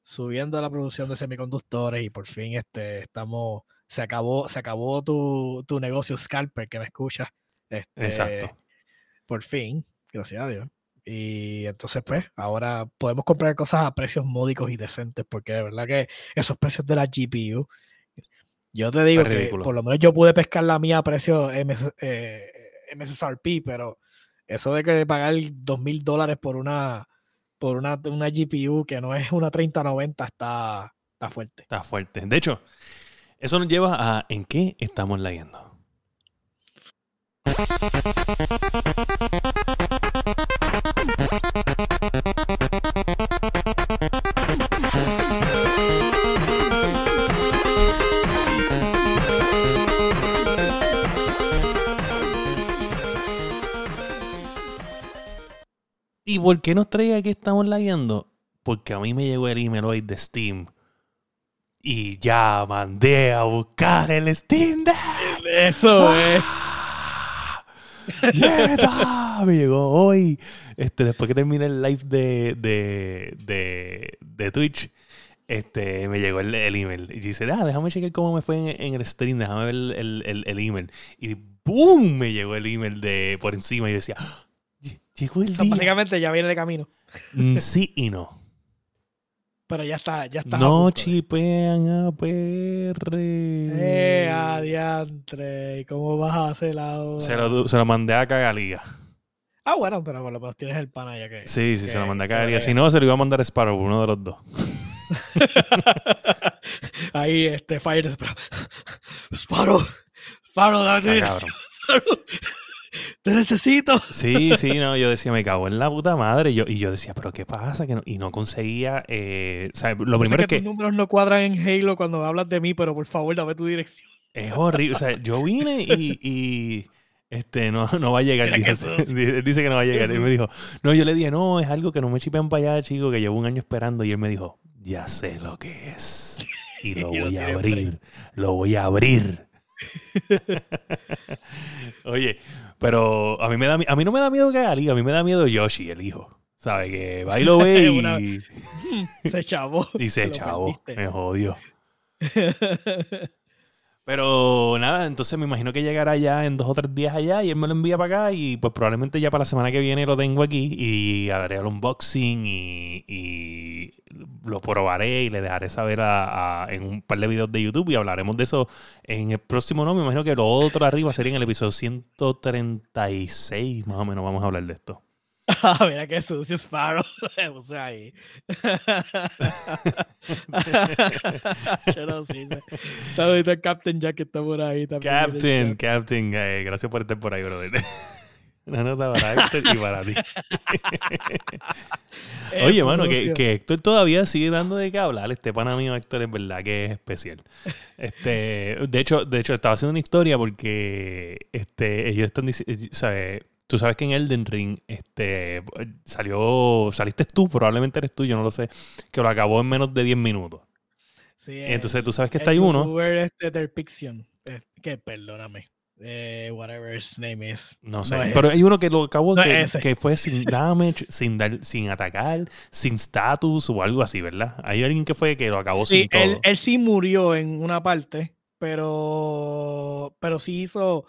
subiendo la producción de semiconductores y por fin este, estamos, se acabó, se acabó tu, tu negocio Scalper que me escuchas. Este, exacto. Por fin, gracias a Dios. Y entonces, pues, ahora podemos comprar cosas a precios módicos y decentes, porque de verdad que esos precios de la GPU, yo te digo Es que ridículo. por lo menos yo pude pescar la mía a precio MS, eh, MSRP, pero eso de que pagar dos mil dólares por una por una, una GPU que no es una 3090 está, está fuerte. Está fuerte. De hecho, eso nos lleva a en qué estamos leyendo. ¿Y por qué nos trae aquí estamos lagueando? Porque a mí me llegó el email hoy de Steam. Y ya mandé a buscar el Steam Deck. Eso es. ¡Nieta! Me llegó hoy. Este, después que terminé el live de, de, de, de Twitch, este, me llegó el, el email. Y dice, ah, déjame chequear cómo me fue en, en el stream, déjame ver el, el- el- email. Y ¡boom! Me llegó el email de por encima y yo decía, "Ah, llegó el O sea, día. básicamente ya viene de camino. Mm, Sí y no. Pero ya está, ya está. No chipean a PR. Eh, adiantre. ¿Y cómo vas a hacer ahora? se, lo, se lo mandé a Cagalía. Ah, bueno, pero por lo menos tienes el pana ya que. Sí, sí, se lo mandé a Cagalía. Si no, se lo iba a mandar a Sparrow, uno de los dos. Ahí, este, Fire. Sparrow. Sparrow, dame Ah. Sparrow. Te necesito. Sí, sí, no, yo decía, me cago en la puta madre. Y yo, y yo decía, ¿pero qué pasa? Que no- y no conseguía. eh, o sea, lo primero es que tus números no cuadran en Halo cuando hablas de mí, pero por favor, dame tu dirección. es horrible. O sea, yo vine y. y, este, no, no va a llegar. Dice, dice- que no va a llegar. Y me dijo, no, yo le dije, no, es algo que no me chipean para allá, chico, que llevo un año esperando. Y él me dijo, ya sé lo que es. Y lo Y voy a abrir. Lo voy a abrir. Oye, pero a mí, me da, a mí no me da miedo liga, a mí me da miedo Yoshi, el hijo. ¿Sabe? Que va y lo ve y, Una- Se chavó. y se perdiste. Me jodió. Pero nada, entonces me imagino que llegará ya en dos o tres días allá y él me lo envía para acá y pues probablemente ya para la semana que viene lo tengo aquí y haré el unboxing y, y lo probaré y le dejaré saber a- en un par de videos de YouTube y hablaremos de eso en el próximo, no, me imagino que lo otro arriba sería en el episodio 136, más o menos vamos a hablar de esto. Ah, mira qué sucio Sparrow. Le puse ahí. No sirve. Saludito al Captain Jack que está por ahí también. Captain. Captain, eh, gracias por estar por ahí, brother. Una nota para Héctor y para ti. Oye, mano, que, que Héctor todavía sigue dando de qué hablar. Este pana mío, Héctor, es verdad que es especial. Este, de hecho, de hecho, estaba haciendo una historia porque este, ellos están diciendo, ¿sabes? Tú sabes que en Elden Ring este, salió, saliste tú, probablemente eres tú, yo no lo sé, que lo acabó en menos de 10 minutos. Sí, Entonces el- tú sabes que está ahí uno. este Derpixion, eh, que perdóname. Eh, whatever his name is. No sé, es pero ese. hay uno que lo acabó No que, fue sin damage, sin dar, sin atacar, sin status o algo así, ¿verdad? Hay alguien que fue que lo acabó Sí, sin todo. él, él sí murió en una parte, pero, pero sí hizo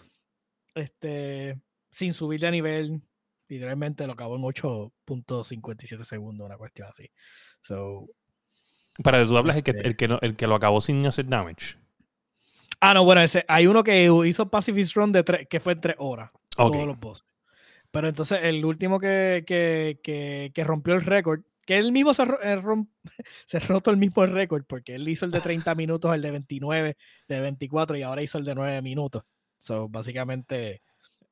este sin subir de nivel. Literalmente lo acabó en 8.57 segundos, una cuestión así. So, Para tú hablas el que, Este- el, que no- el que lo acabó sin hacer damage. Ah, no, bueno, ese, hay uno que hizo Pacifist Run de tres, que fue en tres horas. Todos los bosses. Pero entonces el último que, que, que, que rompió el récord, que él mismo se, eh, se roto el mismo récord, porque él hizo el de 30 minutos, el de 29, de 24 y ahora hizo el de 9 minutos. So, básicamente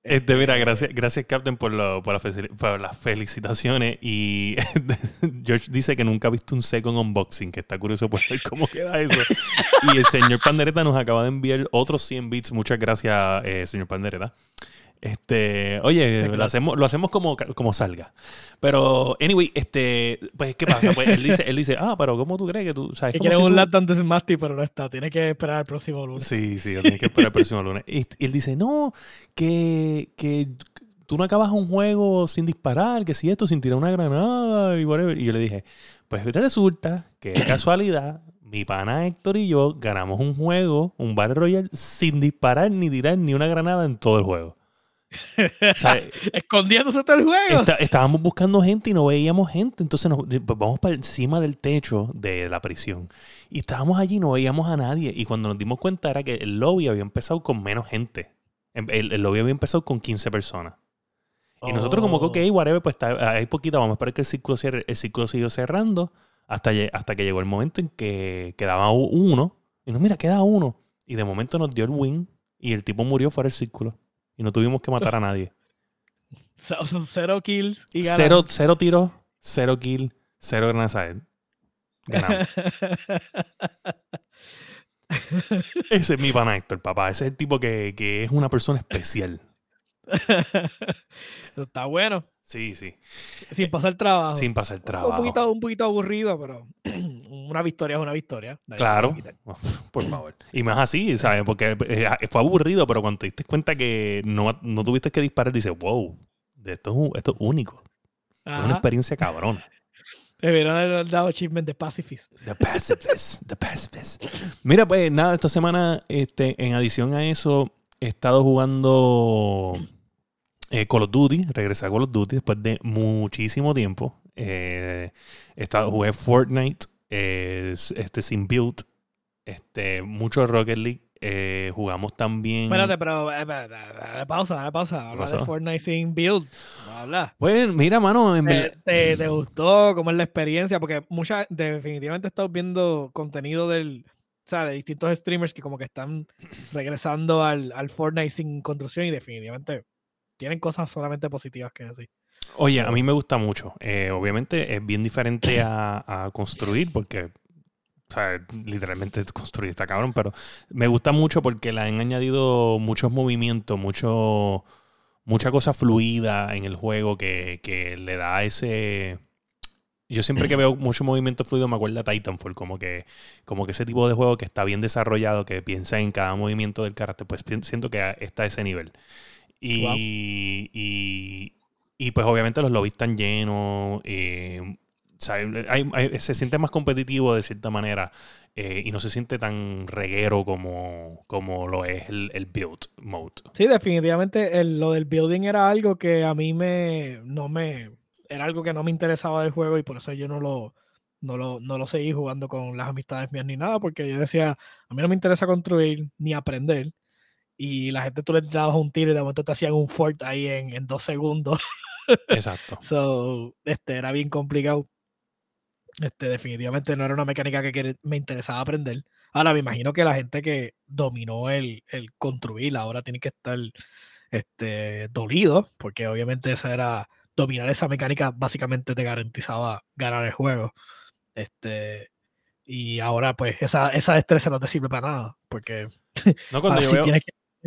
este, mira, gracias, gracias Captain por, por, las felicitaciones. Y George dice que nunca ha visto un second unboxing, que está curioso por ver cómo queda eso. y el señor Pandereta nos acaba de enviar otros 100 bits. Muchas gracias, eh, señor Pandereta. Este, oye, lo hacemos, lo hacemos como, como salga. Pero, anyway, este, pues, ¿qué pasa? Pues él dice, él dice, ah, pero ¿cómo tú crees que tú sabes? Que quiere un tú... antes Masti, pero no está. Tiene que esperar el próximo lunes. Sí, sí, tiene que esperar el próximo lunes. Y, él dice, no, que, que tú no acabas un juego sin disparar, que si esto, sin tirar una granada y whatever. Y yo le dije, pues resulta que es casualidad, mi pana Héctor y yo ganamos un juego, un Battle Royale, sin disparar ni tirar ni una granada en todo el juego. Escondiéndose todo el juego. estábamos buscando gente y no veíamos gente. Entonces nos, vamos para encima del techo de la prisión. Y estábamos allí y no veíamos a nadie. Y cuando nos dimos cuenta era que el lobby había empezado con menos gente. Em, el, lobby había empezado con 15 personas. Y nosotros como que, ok, oh. whatever, pues está, hay poquito, vamos a esperar que el círculo, el círculo siguió cerrando hasta, hasta que llegó el momento en que quedaba uno. Y no, mira, queda uno. Y de momento nos dio el win y el tipo murió fuera del círculo y no tuvimos que matar a nadie. Son cero kills y Cero, cero tiros, cero kills, cero granadas Ganamos. Ese es mi pan Héctor, papá. Ese es el tipo que, que es una persona especial. Está bueno. Sí, sí. Sin pasar trabajo. Sin pasar trabajo. Un poquito, un poquito aburrido, pero una victoria es una victoria. claro. Por favor. Y más así, ¿sabes? Porque eh, fue aburrido, pero cuando te diste cuenta que no, no tuviste que disparar, dices, wow, esto es, esto es único. Es una experiencia cabrona. Me hubieran dado achievement de Pacifist. The Pacifist. The Pacifist. Mira, pues nada, esta semana, este, en adición a eso, he estado jugando eh, Call of Duty, regresé a Call of Duty después de muchísimo tiempo. Eh, estado, jugué Fortnite, eh, este sin build, este, mucho Rocket League. Eh, jugamos también. Espérate, pero pausa, pausa. Habla de Fortnite sin build. Habla. Bueno, mira, mano. En ¿Te, te, gustó? ¿Cómo es la experiencia? Porque mucha, definitivamente he estado viendo contenido del, o sea, de distintos streamers que como que están regresando al, al Fortnite sin construcción y definitivamente tienen cosas solamente positivas que decir. Oye, a mí me gusta mucho. Eh, obviamente es bien diferente a, construir porque, o sea, literalmente construir está cabrón, pero me gusta mucho porque le han añadido muchos movimientos, mucho, mucha cosa fluida en el juego que, que le da ese... Yo siempre que veo mucho movimiento fluido me acuerdo de Titanfall, como que, como que ese tipo de juego que está bien desarrollado, que piensa en cada movimiento del carácter, pues siento que está a ese nivel. Y, y, pues obviamente los lobbies están llenos. Eh, se siente más competitivo de cierta manera eh, y no se siente tan reguero como, como lo es el, build mode. Sí, definitivamente lo del building era algo que a mí me no me era algo que no me interesaba del juego y por eso yo no lo no lo, no lo seguí jugando con las amistades mías ni nada porque yo decía a mí no me interesa construir ni aprender y la gente tú le dabas un tiro y de momento te hacían un fort ahí en, en dos segundos. Exacto. so, este, era bien complicado. Este, definitivamente no era una mecánica que me interesaba aprender. Ahora me imagino que la gente que dominó el, el construir ahora tiene que estar este, dolido, porque obviamente esa era dominar esa mecánica básicamente te garantizaba ganar el juego. Este, y ahora pues esa, esa destreza no te sirve para nada, porque no, cuando yo veo,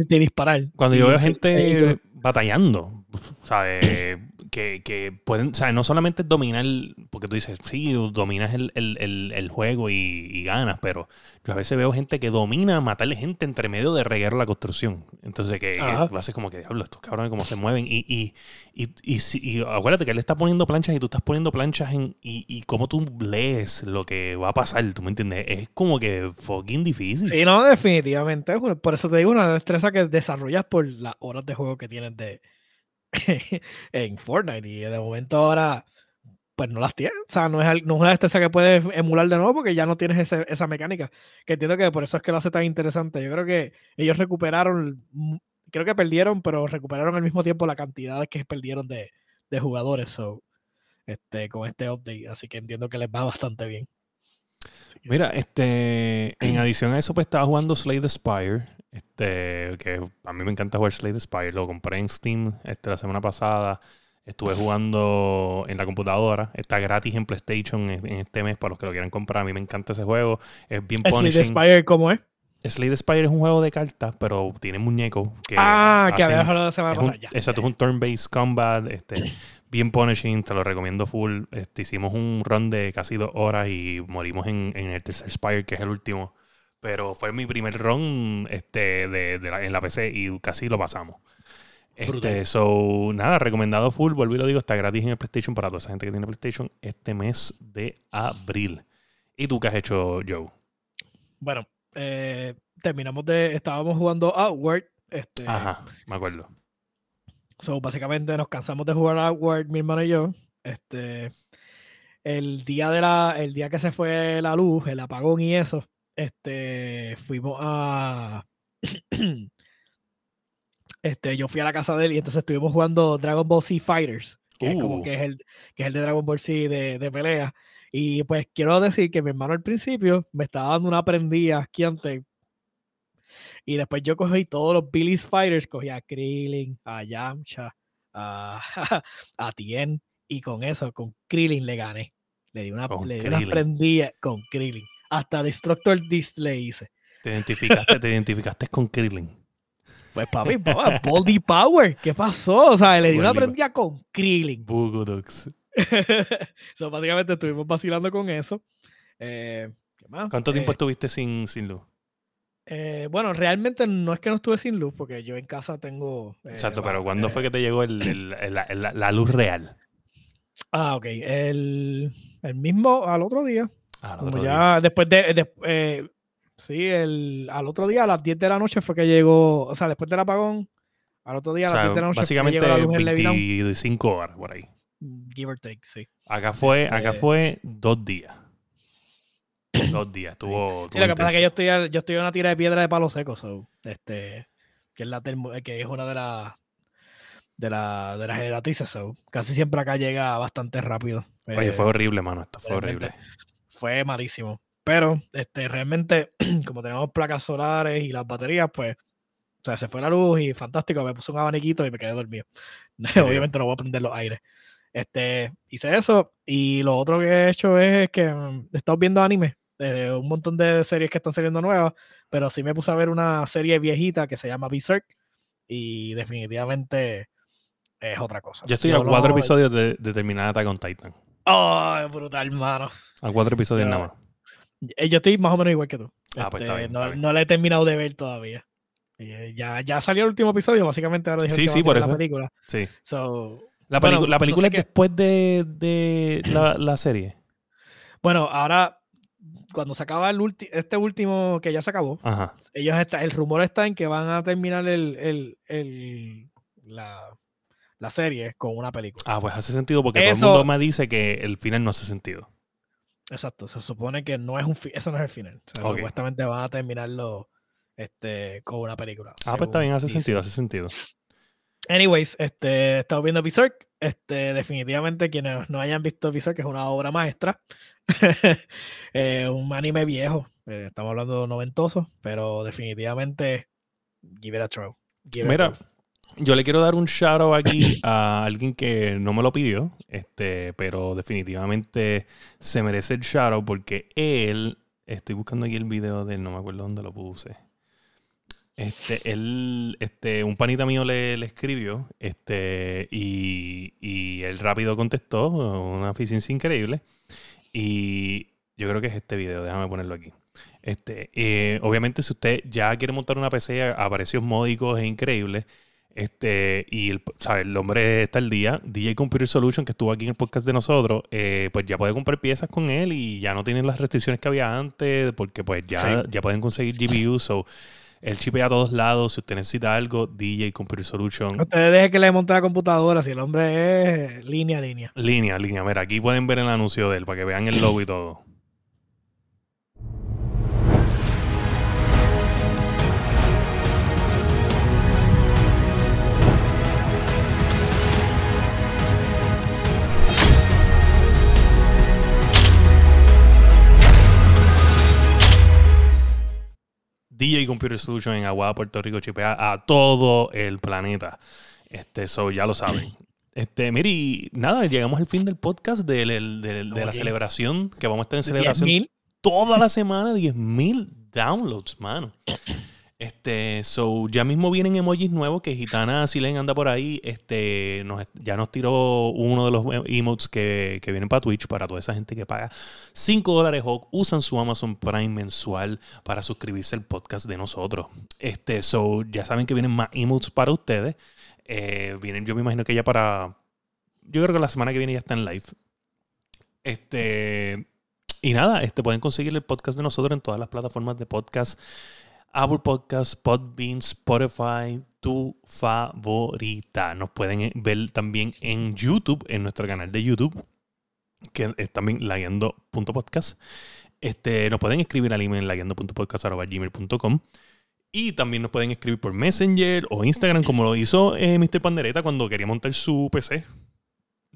de disparar. Cuando yo veo gente batallando, ¿sabes? Que, que, pueden, o sea, no solamente dominar, porque tú dices, sí, dominas el, el, el, juego y, y, ganas, pero yo a veces veo gente que domina matarle gente entre medio de reguero la construcción. Entonces, que, que como que, diablo, estos cabrones cómo se mueven. Y, y, y, y, acuérdate que él está poniendo planchas y tú estás poniendo planchas en, y, y cómo tú lees lo que va a pasar, ¿tú me entiendes? Es como que fucking difícil. Sí, no, definitivamente. Por eso te digo, una destreza que desarrollas por las horas de juego que tienes de en Fortnite. Y de momento ahora, pues no las tiene. O sea, no es, no es una destreza que puedes emular de nuevo porque ya no tienes ese, esa mecánica. Que entiendo que por eso es que lo hace tan interesante. Yo creo que ellos recuperaron, creo que perdieron, pero recuperaron al mismo tiempo la cantidad que perdieron de, de jugadores so, este, con este update. Así que entiendo que les va bastante bien. Mira, este, en adición a eso, pues estaba jugando Slay the Spire. Este, que a mí me encanta jugar Slay the Spire. Lo compré en Steam este, la semana pasada. Estuve jugando en la computadora. Está gratis en PlayStation en, este mes para los que lo quieran comprar. A mí me encanta ese juego. Es bien punishing. ¿Slay the Spire cómo es? Slay the Spire es un juego de cartas, pero tiene muñecos. Que ah, que había hablado la semana pasada. Exacto, es un turn-based combat. Este, bien punishing, te lo recomiendo full. Este, hicimos un run de casi dos horas y morimos en, en el tercer Spire, que es el último. Pero fue mi primer run este, de, de en la PC y casi lo pasamos. Este, so, nada, recomendado full. Vuelvo y lo digo, está gratis en el PlayStation para toda esa gente que tiene PlayStation este mes de abril. ¿Y tú qué has hecho, Joe? Bueno, eh, terminamos de. Estábamos jugando Outward. Este, Ajá, me acuerdo. So, básicamente nos cansamos de jugar Outward, mi hermano y yo. Este. El día de la. El día que se fue la luz, el apagón y eso. Este. Fuimos a. Este, yo fui a la casa de él y entonces estuvimos jugando Dragon Ball Z Fighters, que, es, como uh. que, es, el, que es el de Dragon Ball Z de, de, pelea. Y pues quiero decir que mi hermano al principio me estaba dando una prendida aquí antes. Y después yo cogí todos los Billy's Fighters, cogí a Krillin, a Yamcha, a, a Tien, y con eso, con Krillin le gané. Le di una, le di una prendida con Krillin. Hasta Destructor Disc le hice. Te identificaste, te identificaste con Krillin. Pues papi, papá, Baldy Power, ¿qué pasó? O sea, le di una prendida con Krillin. Bugodux. so, básicamente estuvimos vacilando con eso. Eh, ¿qué más? ¿Cuánto tiempo eh, estuviste sin, sin luz? Eh, bueno, realmente no es que no estuve sin luz, porque yo en casa tengo. Exacto, pero ¿cuándo fue que te llegó el, la, luz real? Ah, ok. El, mismo al otro día. Ah, Como ya después de, Sí, el, al otro día, a las 10 de la noche fue que llegó, o sea, después del apagón, al otro día a las 10 de la noche básicamente fue que llegó la luz 25 horas por ahí. Give or take, sí. Acá fue, acá este fue dos días. dos días, estuvo. Sí, lo que pasa es que yo estoy, yo estoy en una tira de piedra de palo seco, so, este, que es, la que es una de las de, la, de las generatrices, so, casi siempre acá llega bastante rápido. Oye, fue eh, horrible, mano, esto fue horrible. Fue malísimo. Pero este, realmente, como tenemos placas solares y las baterías, pues, o sea, se fue la luz y fantástico, me puse un abaniquito y me quedé dormido. Obviamente no voy a prender los aires. Este, hice eso y lo otro que he hecho es que mm, he estado viendo anime, de un montón de series que están saliendo nuevas, pero sí me puse a ver una serie viejita que se llama Berserk y definitivamente es otra cosa. Yo estoy a cuatro episodios de, de terminar Attack on Titan. Oh, brutal, hermano. A cuatro episodios nada más. Eh, yo estoy más o menos igual que tú. Ah, pues este, no, no la he terminado de ver todavía. Eh, ya, ya salió el último episodio, básicamente ahora sí, sí, por eso. la película. Sí. la, la, película es después de, de la, la, serie. Bueno, ahora, cuando se acaba el este último que ya se acabó, ellos está, el rumor está en que van a terminar el, el, el la, la, serie con una película. Ah, pues hace sentido porque todo el mundo me dice que el final no hace sentido. Exacto, se supone que no es un eso no es el final. Supuestamente van a terminarlo este, con una película. Ah, pues está bien, hace sentido, hace sentido. Anyways, este, he estado viendo Berserk. Este, definitivamente quienes no hayan visto Berserk es una obra maestra. Eh, un anime viejo. Eh, estamos hablando de noventoso, pero definitivamente give it a try. Mira, yo le quiero dar un shout out aquí a alguien que no me lo pidió, este, pero definitivamente se merece el shout out porque él, estoy buscando aquí el video de él, no me acuerdo dónde lo puse. Este, él, este, un panita mío le, escribió, este, y, y, él rápido contestó, una eficiencia increíble. Y yo creo que es este video, déjame ponerlo aquí. Este, eh, obviamente, si usted ya quiere montar una PC a, precios módicos e increíbles, este, y el, el hombre está al día. DJ Computer Solution, que estuvo aquí en el podcast de nosotros, eh, pues ya puede comprar piezas con él y ya no tienen las restricciones que había antes, porque pues ya, ya pueden conseguir GPUs. So, Él chipea a todos lados. Si usted necesita algo, DJ Computer Solution. Ustedes dejen que le monte la computadora si el hombre es línea a línea. Línea, línea. Mira, aquí pueden ver el anuncio de él para que vean el logo y todo. DJ Computer Solution en Aguada, Puerto Rico, chipea a todo el planeta. Este, so ya lo saben. Este, mire, nada, llegamos al fin del podcast de, la celebración, que vamos a estar en celebración toda la semana, 10.000 downloads, mano. Este, so, ya mismo vienen emojis nuevos que Gitana Silen anda por ahí. Este, nos, ya nos tiró uno de los emotes que, que vienen para Twitch para toda esa gente que paga 5 dólares o usan su Amazon Prime mensual para suscribirse al podcast de nosotros. Este, so, ya saben que vienen más emotes para ustedes. Eh, vienen, yo me imagino que ya para. Yo creo que la semana que viene ya está en live. Este. Y nada, este, pueden conseguir el podcast de nosotros en todas las plataformas de podcast Apple Podcasts, Podbean, Spotify, tu favorita. Nos pueden ver también en YouTube, en nuestro canal de YouTube, que es también laguiando.podcast. Este, nos pueden escribir al email laguiando.podcast.gmail.com y también nos pueden escribir por Messenger o Instagram, como lo hizo eh, Mr. Pandereta cuando quería montar su PC.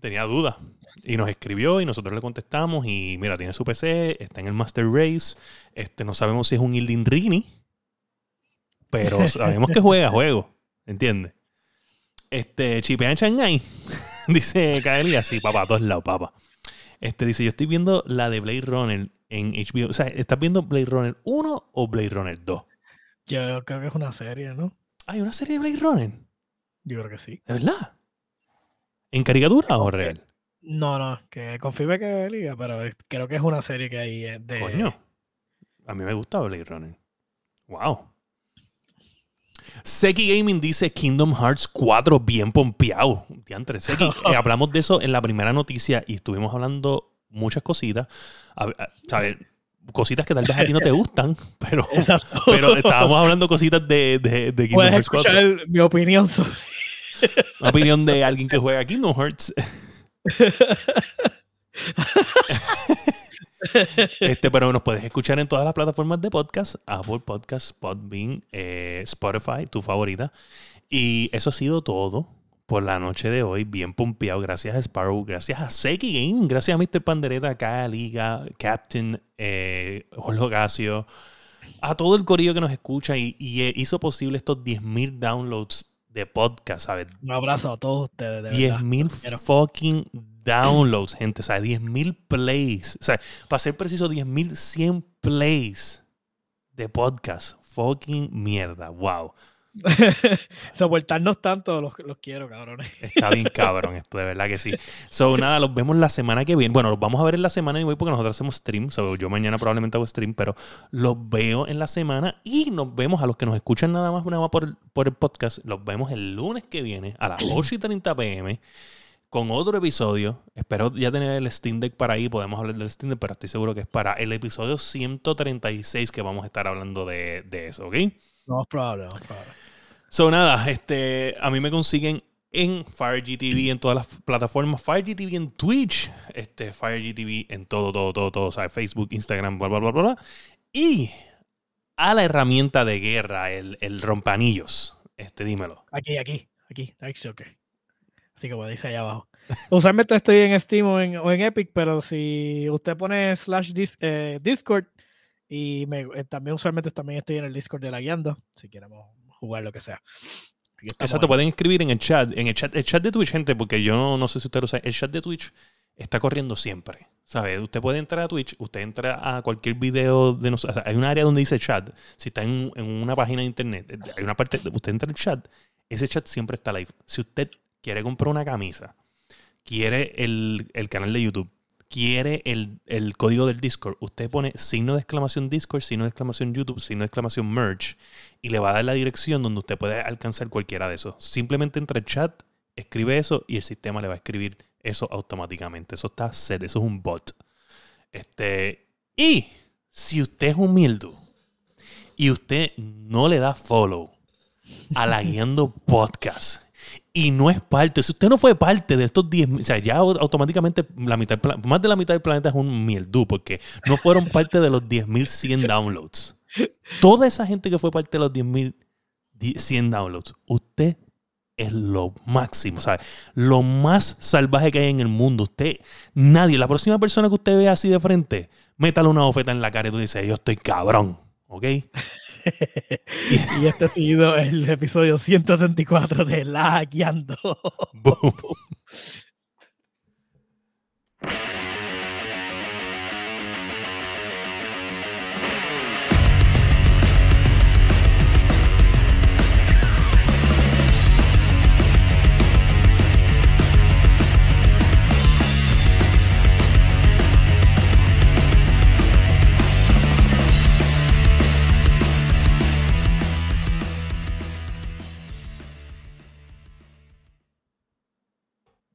Tenía dudas. Y nos escribió y nosotros le contestamos. Y mira, tiene su PC, está en el Master Race. Este, no sabemos si es un Ildin Rini pero sabemos que juega juego, ¿entiendes? Este, chipea en Shanghai, dice Kaeli, así, papá, a todos lados, papá. Este dice, yo estoy viendo la de Blade Runner en HBO. O sea, ¿estás viendo Blade Runner 1 o Blade Runner 2? Yo creo que es una serie, ¿no? ¿Hay una serie de Blade Runner? Yo creo que sí. ¿De verdad? ¿En caricatura o real? No, no, que confirme que liga, pero creo que es una serie que hay eh, de. Coño. A mí me gusta Blade Runner. Wow. Seki Gaming dice Kingdom Hearts 4 bien pompeado. Seki, eh, hablamos de eso en la primera noticia y estuvimos hablando muchas cositas. Cositas que tal vez a ti no te gustan, pero, pero estábamos hablando cositas de, de, Kingdom Hearts 4. escuchar mi opinión sobre. Una opinión de alguien que juega Kingdom Hearts. este, pero nos puedes escuchar en todas las plataformas de podcast, Apple Podcast, Podbean, eh, Spotify, tu favorita. Y eso ha sido todo por la noche de hoy. Bien pompeado. Gracias a Sparrow, gracias a Seki Game, gracias a Mr. Pandereta, cada Liga, Captain, eh, Jorge a todo el corillo que nos escucha y, eh, hizo posible estos 10.000 downloads de podcast, ¿sabes? Un abrazo a todos ustedes. 10.000 fucking downloads, gente. O sea, 10.000 plays. O sea, para ser preciso, 10.100 plays de podcast. Fucking mierda. Wow. Soportarnos tanto los, los quiero, cabrones. Está bien cabrón esto, de verdad que sí. So, nada, los vemos la semana que viene. Bueno, los vamos a ver en la semana y voy porque nosotros hacemos stream. So, yo mañana probablemente hago stream, pero los veo en la semana y nos vemos a los que nos escuchan nada más, nada más por el, por el podcast. Los vemos el lunes que viene a las 8 y 30 pm con otro episodio. Espero ya tener el Steam Deck para ahí. Podemos hablar del Steam Deck, pero estoy seguro que es para el episodio 136 que vamos a estar hablando de, de eso, ¿ok? No es probable, no es probable. So, nada, este, a mí me consiguen en FireGTV en todas las plataformas, FireGTV en Twitch, este, FireGTV en todo, todo, todo, todo, o sea, Facebook, Instagram, bla, bla, bla, bla, bla. Y a la herramienta de guerra, el, el rompanillos. Este, dímelo. Aquí, aquí, aquí, okay. Así como dice allá abajo. Usualmente estoy en Steam o en, Epic, pero si usted pone slash eh, Discord y eh, también usualmente también estoy en el Discord de la guiando, si queremos jugar lo que sea. Exacto, pueden escribir en el chat, en el chat, el chat de Twitch, gente, porque yo no sé si usted lo sabe, el chat de Twitch está corriendo siempre. ¿Sabe? Usted puede entrar a Twitch, usted entra a cualquier video de nosotros. hay un área donde dice chat. Si está en, en, una página de internet, hay una parte, usted entra al chat, ese chat siempre está live. Si usted quiere comprar una camisa, quiere el, canal de YouTube, quiere el, código del Discord, usted pone signo de exclamación Discord, signo de exclamación YouTube, signo de exclamación Merch y le va a dar la dirección donde usted puede alcanzar cualquiera de esos. Simplemente entra al chat, escribe eso y el sistema le va a escribir eso automáticamente. Eso está set, eso es un bot. Este, y si usted es humilde y usted no le da follow a la Guiando Podcast y no es parte, si usted no fue parte de estos 10, o sea, ya automáticamente la mitad, más de la mitad del planeta es un mieldú porque no fueron parte de los 10.100 downloads. Toda esa gente que fue parte de los 10.100 downloads, usted es lo máximo, ¿sabes? Lo más salvaje que hay en el mundo. Usted, nadie, la próxima persona que usted vea así de frente, métale una bofeta en la cara y tú dices, yo estoy cabrón, ¿ok? y este ha sido el episodio 134 de La Guiando. Boom.